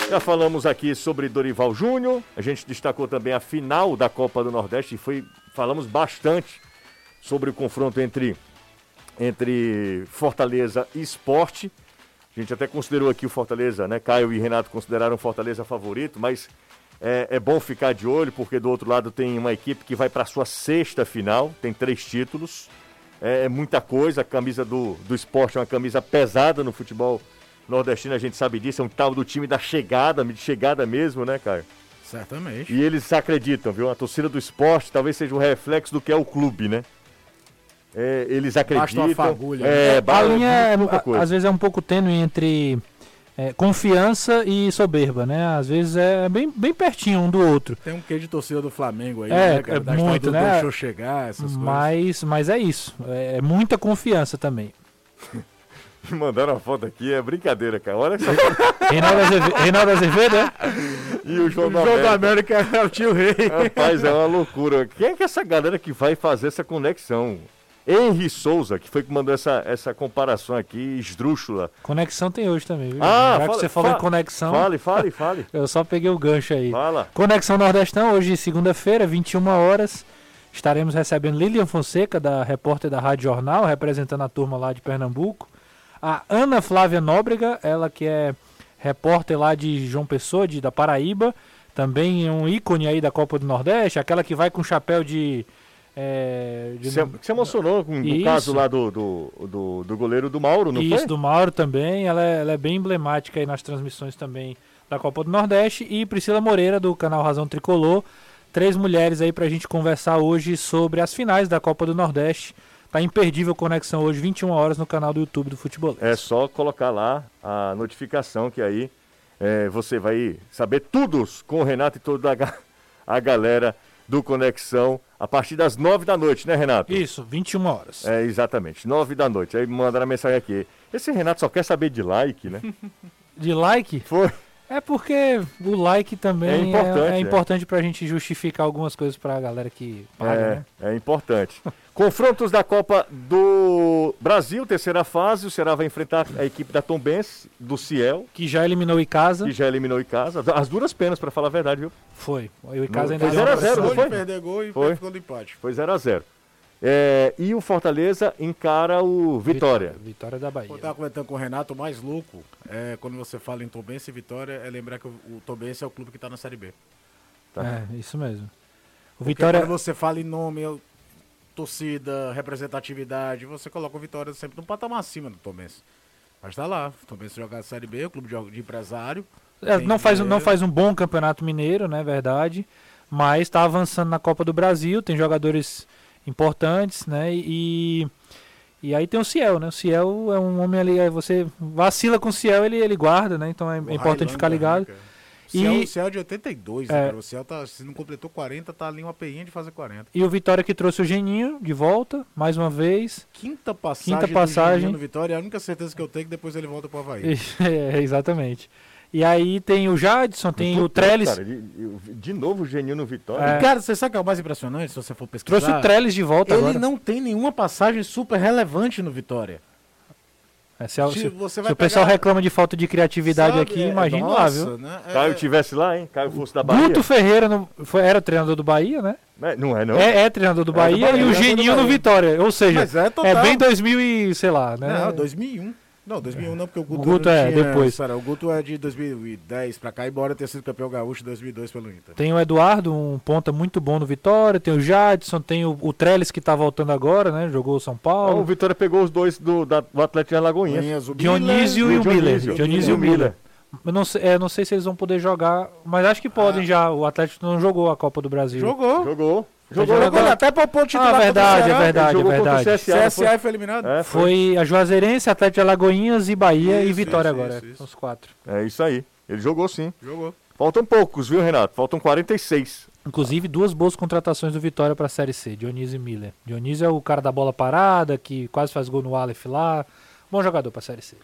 Já falamos aqui sobre Dorival Júnior, a gente destacou também a final da Copa do Nordeste e foi, falamos bastante sobre o confronto entre, entre Fortaleza e Esporte. A gente até considerou aqui o Fortaleza, né? Caio e Renato consideraram o Fortaleza favorito, mas é, é bom ficar de olho, porque do outro lado tem uma equipe que vai para sua sexta final, tem três títulos. É, é muita coisa, a camisa do, do esporte é uma camisa pesada no futebol nordestino, a gente sabe disso, é um tal do time da chegada, de chegada mesmo, né, Caio? Certamente. E eles acreditam, viu? A torcida do esporte talvez seja um reflexo do que é o clube, né? É, eles acreditam. uma fagulha, É, A ba- linha, é, a- coisa. às vezes, é um pouco tênue entre é, confiança e soberba, né? Às vezes é bem, bem pertinho um do outro. Tem um quê de torcida do Flamengo aí, É, né, cara? é Da história muito, né? Deixou chegar, essas coisas. Mas, mas é isso. É, é muita confiança também. Me [LAUGHS] mandaram uma foto aqui, é brincadeira, cara. Olha só. [LAUGHS] Reinaldo Azevedo, Reinaldo Azevedo é? e o João O da jogo da América. América é o tio rei. Rapaz, é uma loucura. Quem é que é essa galera que vai fazer essa conexão Henry Souza, que foi que mandou essa, essa comparação aqui, esdrúxula. Conexão tem hoje também, viu? Ah, Já fala- que você falou fa- em conexão, Fale, fale, fale. [LAUGHS] eu só peguei o gancho aí. Fala. Conexão Nordestão, hoje, segunda-feira, 21 horas. Estaremos recebendo Lilian Fonseca, da repórter da Rádio Jornal, representando a turma lá de Pernambuco. A Ana Flávia Nóbrega, ela que é repórter lá de João Pessoa, de, da Paraíba. Também um ícone aí da Copa do Nordeste, aquela que vai com chapéu de. É, Você se emocionou com o Isso. caso lá do, do, do, do goleiro do Mauro, não Isso, foi? do Mauro também. Ela é, ela é bem emblemática aí nas transmissões também da Copa do Nordeste. E Priscila Moreira, do canal Razão Tricolor. Três mulheres aí pra gente conversar hoje sobre as finais da Copa do Nordeste. Tá imperdível conexão hoje, 21 horas, no canal do YouTube do Futebol. É só colocar lá a notificação que aí é, você vai saber tudo com o Renato e toda a, a galera do Conexão a partir das nove da noite, né, Renato? Isso, 21 horas. É, exatamente, nove da noite. Aí mandaram a mensagem aqui. Esse Renato só quer saber de like, né? [LAUGHS] De like? Foi. É porque o like também É é importante, importante, é, é. importante pra gente justificar algumas coisas pra galera que paga, É, né? é importante. [LAUGHS] Confrontos da Copa do Brasil, terceira fase. O Ceará vai enfrentar a equipe da Tombense, do Ciel, Que já eliminou o Icasa. que já eliminou em casa. As duras penas, para falar a verdade, viu? Foi. O Icasa ainda foi deu uma 0 a 0, pressão. não foi? de perder gol e Foi. ficou no empate. Foi 0 a 0 É, E o Fortaleza encara o Vitória. Vitória da Bahia. Eu tava comentando com o Renato, o mais louco é quando você fala em Tombense e Vitória, é lembrar que o, o Tombense é o clube que tá na Série B. Tá. É, isso mesmo. O Porque Vitória. quando você fala em nome, eu- torcida, representatividade, você coloca o Vitória sempre num patamar acima do Tombense. Mas tá lá, o Tombense joga a Série B, o clube de, de empresário. É, não, faz, não faz um bom campeonato mineiro, né? Verdade. Mas está avançando na Copa do Brasil, tem jogadores importantes, né? E, e aí tem o Ciel, né? O Ciel é um homem ali, você vacila com o Ciel, ele, ele guarda, né? Então é, é O importante ficar Highlander, ligado. né, O Ciel, E- o Ciel é de 82, É. né? O Ciel tá, se não completou 40, tá ali uma peinha de fazer 40. E o Vitória que trouxe o Geninho de volta, mais uma vez. Quinta passagem, Quinta do passagem. No Vitória, é a única certeza que eu tenho é que depois ele volta pro Havaí. [LAUGHS] é, exatamente. E aí tem o Jadson, tem o Puta, Trellis. cara, de, de novo o Geninho no Vitória. É. E, cara, você sabe o que é o mais impressionante, se você for pesquisar? Trouxe o Trellis de volta Ele agora. não tem nenhuma passagem super relevante no Vitória. É, se, se- o pessoal pegar- reclama de falta de criatividade Sabe? aqui, É, imagina lá, nossa, viu? Né? É- Caio tivesse lá, hein? Caio fosse da Bahia. Guto Ferreira não, foi, era treinador do Bahia, né? É, Não é, não? É, é treinador do É, Bahia, do Bahia, e o do Geninho no. Vitória. Ou seja, é é, bem 2000 e sei lá, né? Não, 2001. Não, 2001 não, porque o Guto, O Guto não é, tinha, depois. Sarah, o Guto é de 2010 pra cá, embora tenha sido campeão gaúcho em 2002 pelo Inter. Tem o Eduardo, um ponta muito bom no Vitória, tem o Jadson, tem o, o Trellis que tá voltando agora, né? Jogou o São Ah, o Paulo. Vitória pegou os dois do, da, do Atlético de Alagoinhas. Dionísio e o Miller. Dionísio. Dionísio e o Miller. Eu não sei, é, não sei se eles vão poder jogar, mas acho que podem já. O Atlético não jogou a Copa do Brasil. Jogou. Jogou. Jogou Jogou. até poupou o titular Ah, verdade, é verdade, é verdade. CSA. CSA foi eliminado. É, foi. Foi a Juazeirense, Atlético de Alagoinhas e Bahia e Isso, Vitória isso, agora. isso, isso. Os quatro. É isso aí. Ele jogou sim. Jogou. Faltam poucos, viu, Renato? Faltam 46. Inclusive, duas boas contratações do Vitória para a Série C, Dionísio e Miller. Dionísio é o cara da bola parada, que quase faz gol no Aleph lá. Bom jogador para a Série C.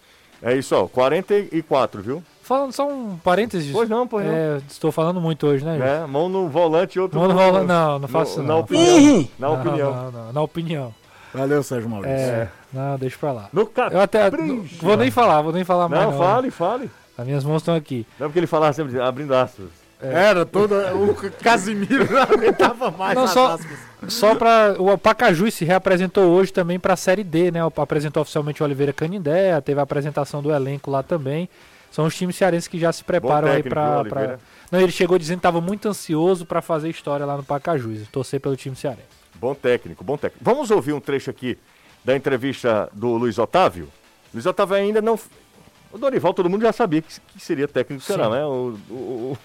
É isso, ó. 44, viu? Falando só um parênteses. Pois não, pois não. É, estou falando muito hoje, né? É, mão no volante e outro Não, não, no- rola- não, não faço no- isso Na não. opinião. Na Não, opinião. Não, não, na opinião. Valeu, Sérgio Maurício. É, não, deixa pra lá. No Eu até não, vou nem falar, vou nem falar mais. Não, Não, fale, fale. As minhas mãos estão aqui. Não é porque ele falava sempre abrindo aspas. Era todo. O Casimiro não aguentava mais Não, as só- aspas. Só para o Pacajus se reapresentou hoje também para a Série D, né? Apresentou oficialmente o Oliveira Canindé, teve a apresentação do elenco lá também. São os times cearenses que já se preparam aí para. Oliveira? Não, ele chegou dizendo que estava muito ansioso para fazer história lá no Pacajus, torcer pelo time cearense. Bom técnico, bom técnico. Vamos ouvir um trecho aqui da entrevista do Luiz Otávio. Luiz Otávio ainda não. O Dorival, todo mundo já sabia que, que seria técnico do Ceará, né? O, o,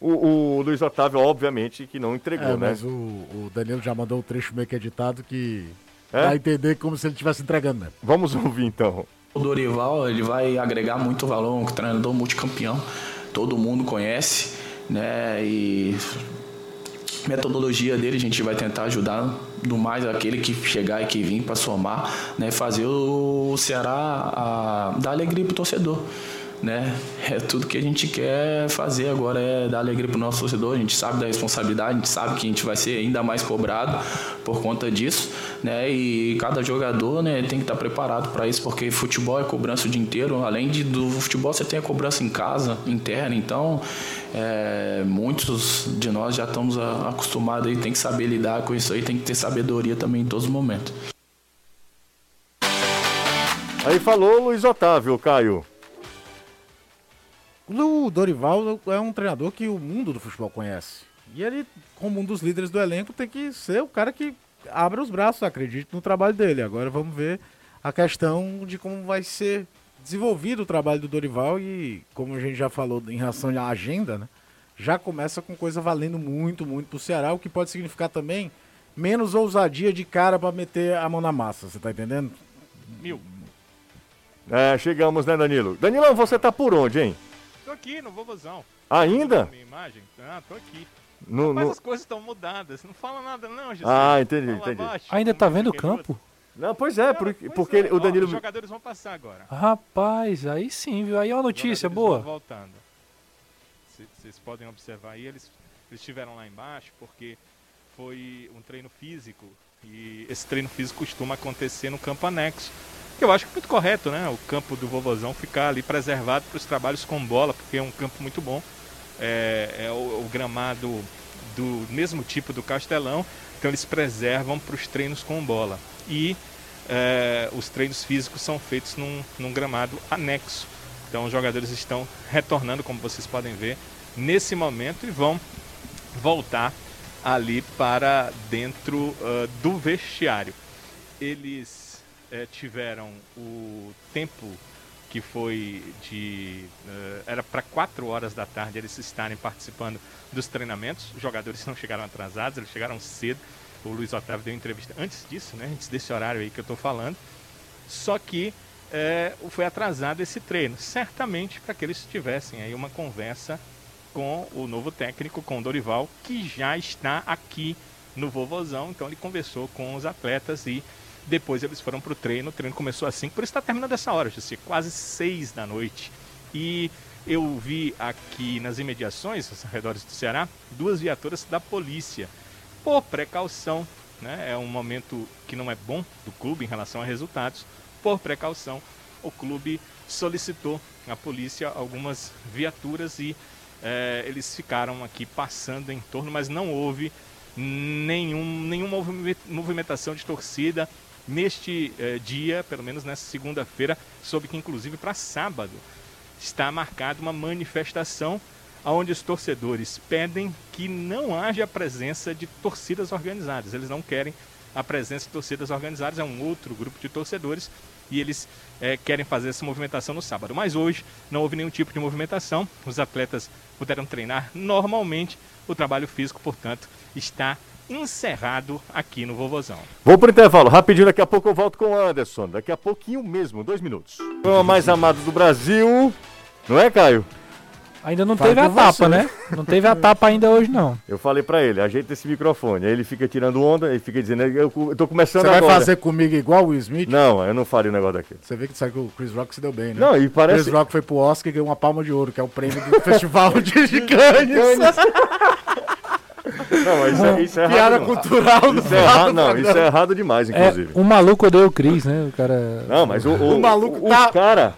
o, o- o Luiz Otávio, obviamente, que não entregou, É, né? mas o, o Danilo já mandou um trecho meio que editado que É? dá a entender como se ele estivesse entregando, né? Vamos [LAUGHS] ouvir então. O Dorival ele vai agregar muito valor, um treinador multicampeão, todo mundo conhece, né? E metodologia dele a gente vai tentar ajudar do mais aquele que chegar e que vir para somar, né? Fazer o Ceará a, dar alegria pro torcedor. Né? É tudo que a gente quer fazer agora é dar alegria pro nosso torcedor. A gente sabe da responsabilidade, a gente sabe que a gente vai ser ainda mais cobrado por conta disso, né? E cada jogador, né, tem que estar preparado para isso, porque futebol é cobrança o dia inteiro. Além de, do futebol, você tem a cobrança em casa, interna. Então, é, muitos de nós já estamos acostumados aí, tem que saber lidar com isso aí, tem que ter sabedoria também em todos os momentos. Aí falou Luiz Otávio, Caio. O Dorival é um treinador que o mundo do futebol conhece. E ele, como um dos líderes do elenco, tem que ser o cara que abre os braços, acredite no trabalho dele. Agora vamos ver a questão de como vai ser desenvolvido o trabalho do Dorival e, como a gente já falou em relação à agenda, né? Já começa com coisa valendo muito, muito pro Ceará, o que pode significar também menos ousadia de cara para meter a mão na massa, você tá entendendo? Mil. É, chegamos, né, Danilo? Danilão, você tá por onde, hein? Tô aqui no vovozão. Ainda? Minha imagem? Ah, tô aqui. No, Mas no- as coisas estão mudadas. Não fala nada não, Jesus. Ah, entendi, Fala entendi. baixo, Ainda tá vendo o outro. campo? Não, pois é, porque, Pois porque é. o Ó, Danilo. os jogadores vão passar agora. Rapaz, aí sim, viu? Aí é uma notícia boa. voltando. Vocês podem observar aí, eles, eles estiveram lá embaixo porque foi um treino físico. E esse treino físico costuma acontecer no campo anexo. Que eu acho que é muito correto, né? O campo do Vovozão ficar ali preservado para os trabalhos com bola, porque é um campo muito bom. É, é o, o gramado do mesmo tipo do Castelão, então eles preservam para os treinos com bola. E é, os treinos físicos são feitos num, num gramado anexo. Então os jogadores estão retornando, como vocês podem ver, nesse momento e vão voltar ali para dentro ah, do vestiário. Eles eh, tiveram o tempo que foi de. eh, era para 4 horas da tarde eles estarem participando dos treinamentos. Os jogadores não chegaram atrasados, eles chegaram cedo. O Luiz Otávio deu entrevista antes disso, né? Antes desse horário aí que eu estou falando. Só que eh, foi atrasado esse treino, certamente para que eles tivessem aí uma conversa com o novo técnico, com o Dorival, que já está aqui no Vovozão. Então ele conversou com os atletas e depois eles foram para o treino. O treino começou às 5, por isso está terminando essa hora, Jussi, quase 6 da noite. E eu vi aqui nas imediações, aos arredores do Ceará, duas viaturas da polícia. Por precaução, né? é um momento que não é bom do clube em relação a resultados. Por precaução, o clube solicitou à polícia algumas viaturas e eh, eles ficaram aqui passando em torno, mas não houve nenhum, nenhuma movi- movimentação de torcida neste eh, dia, pelo menos nessa segunda-feira, soube que inclusive para sábado está marcada uma manifestação onde os torcedores pedem que não haja a presença de torcidas organizadas. Eles não querem a presença de torcidas organizadas, é um outro grupo de torcedores e eles eh, querem fazer essa movimentação no sábado. Mas hoje não houve nenhum tipo de movimentação, os atletas puderam treinar normalmente, o trabalho físico, portanto, está encerrado aqui no Vovozão. Vou pro intervalo, rapidinho, daqui a pouco eu volto com o Anderson. Daqui a pouquinho mesmo, dois minutos. O mais amado do Brasil, não é, Caio? Ainda não Fala teve a tapa, você. né? Não teve a tapa ainda hoje, não. Eu falei pra ele, ajeita esse microfone. Aí ele fica tirando onda, ele fica dizendo, eu, eu tô começando Você vai agora. fazer comigo igual o Will Smith? Não, eu não faria um negócio daquele. Você vê que sabe que o Chris Rock se deu bem, né? Não, e parece- Chris Rock foi pro Oscar e ganhou uma palma de ouro, que é o prêmio do [LAUGHS] Festival de Gigantes. [LAUGHS] Não, mas isso é, isso é errado. Piada não. cultural do Isso é errado, não, isso é errado demais, É, inclusive. o maluco odeia o Cris, né? O cara. Não, mas o, o, O maluco o, tá- o cara.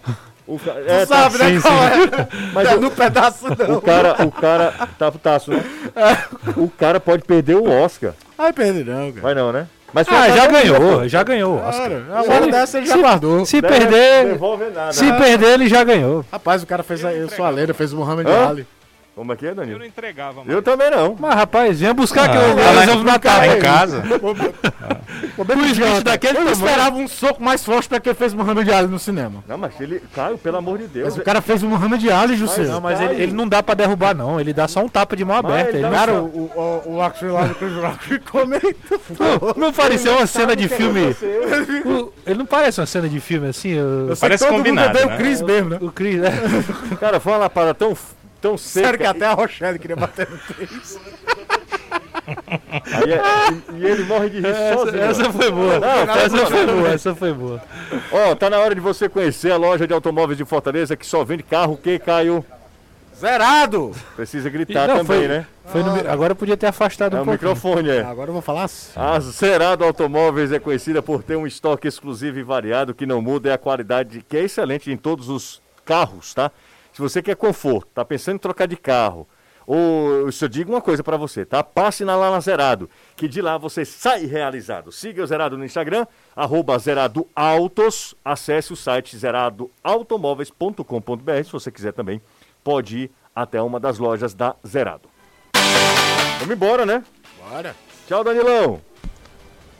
O ca... é, Tu sabe, tá, né, sim, qual sim. é? [LAUGHS] Mas Tá o- no pedaço não. O cara, o cara. Tá né? O cara pode perder o Oscar. Ai, perdi não, cara. Vai não, né? Mas Ah, só já ganhou, já ganhou. o Oscar. Cara, a hora dessa ele já guardou. Se Deve- perder, Devolve nada. se perder, ele já ganhou. Rapaz, o cara fez a, eu sou a lenda, fez o Muhammad Hã? Ali. Como é que é, Eu Danilo? não entregava mais. Eu também não. Mas, rapaz, venha buscar que eu tá vou lá- resolvo Tá tapa. em casa. [LAUGHS] O Smith daquele eu esperava um soco mais forte pra que ele fez o Muhammad Ali no cinema. Não, mas ele. Caio, pelo amor de Deus. Mas o cara fez o Muhammad Ali, José. Não, mas ele, ele não dá pra derrubar, não. Ele dá só um tapa de mão aberta. ele não, Cara, o, o, o action lá do Chris Rock ficou meio... não, não pareceu uma cena de filme. O- ele não parece uma cena de filme assim. Eu sei Parece todo combinado, mundo né? o Chris mesmo, né? O Cris, né? Cara, foi uma lapada tão, tão seca. Sério que até a Rochelle queria bater no. Aí [LAUGHS] é- e, e ele morre de rir Essa, sozinho. essa foi boa. Não, essa foi boa, essa foi boa. Ó, tá na hora de você conhecer a loja de automóveis de Fortaleza que só vende carro que, Caio? Zerado! Precisa gritar Não, também, foi- né? Foi no agora eu podia ter afastado É um o pouquinho. microfone, é. Agora eu vou falar assim. A Zerado Automóveis é conhecida por ter um estoque exclusivo e variado que não muda e a qualidade que é excelente em todos os carros, tá? Se você quer conforto, tá pensando em trocar de carro, ou eu só digo uma coisa pra você, tá? Passe na Lana Zerado, que de lá você sai realizado. Siga o Zerado no Instagram, arroba Zerado Autos, acesse o site zeradoautomóveis.com.br, se você quiser também, pode ir até uma das lojas da Zerado. Vamos embora, né? Bora. Tchau, Danilão.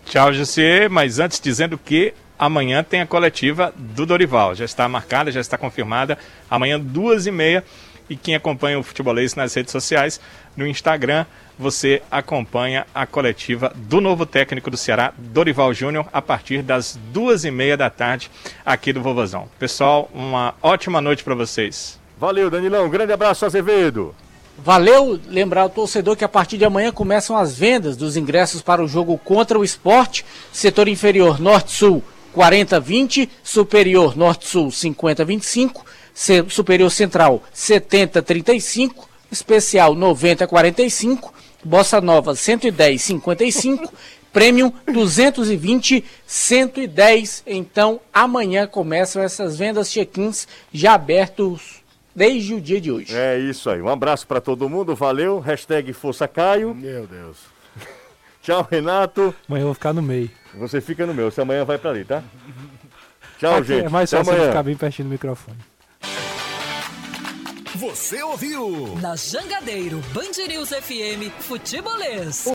Tchau, José. Mas antes, dizendo que amanhã tem a coletiva do Dorival. Já está marcada, já está confirmada. Amanhã, duas e meia. E quem acompanha o futebolês nas redes sociais, no Instagram, você acompanha a coletiva do novo técnico do Ceará, Dorival Júnior, a partir das duas e meia da tarde, aqui do Vovozão. Pessoal, uma ótima noite para vocês. Valeu, Danilão. Grande abraço, Azevedo. Valeu lembrar o torcedor que a partir de amanhã começam as vendas dos ingressos para o jogo contra o esporte. Setor inferior Norte-Sul 40-20, superior Norte-Sul 50-25, se- superior central 70-35, especial 90-45, Bossa Nova 110-55, Premium 220 110. Então amanhã começam essas vendas check-ins já abertos desde o dia de hoje. É isso aí. Um abraço pra todo mundo. Valeu. Hashtag Força Caio. Meu Deus. Tchau, Renato. Amanhã eu vou ficar no meio. Você fica no meu. Você amanhã vai pra ali, tá? Tchau, Aqui gente. É mais fácil ficar bem pertinho do microfone. Você ouviu? Na Jangadeiro, Band News FM, Futebolês.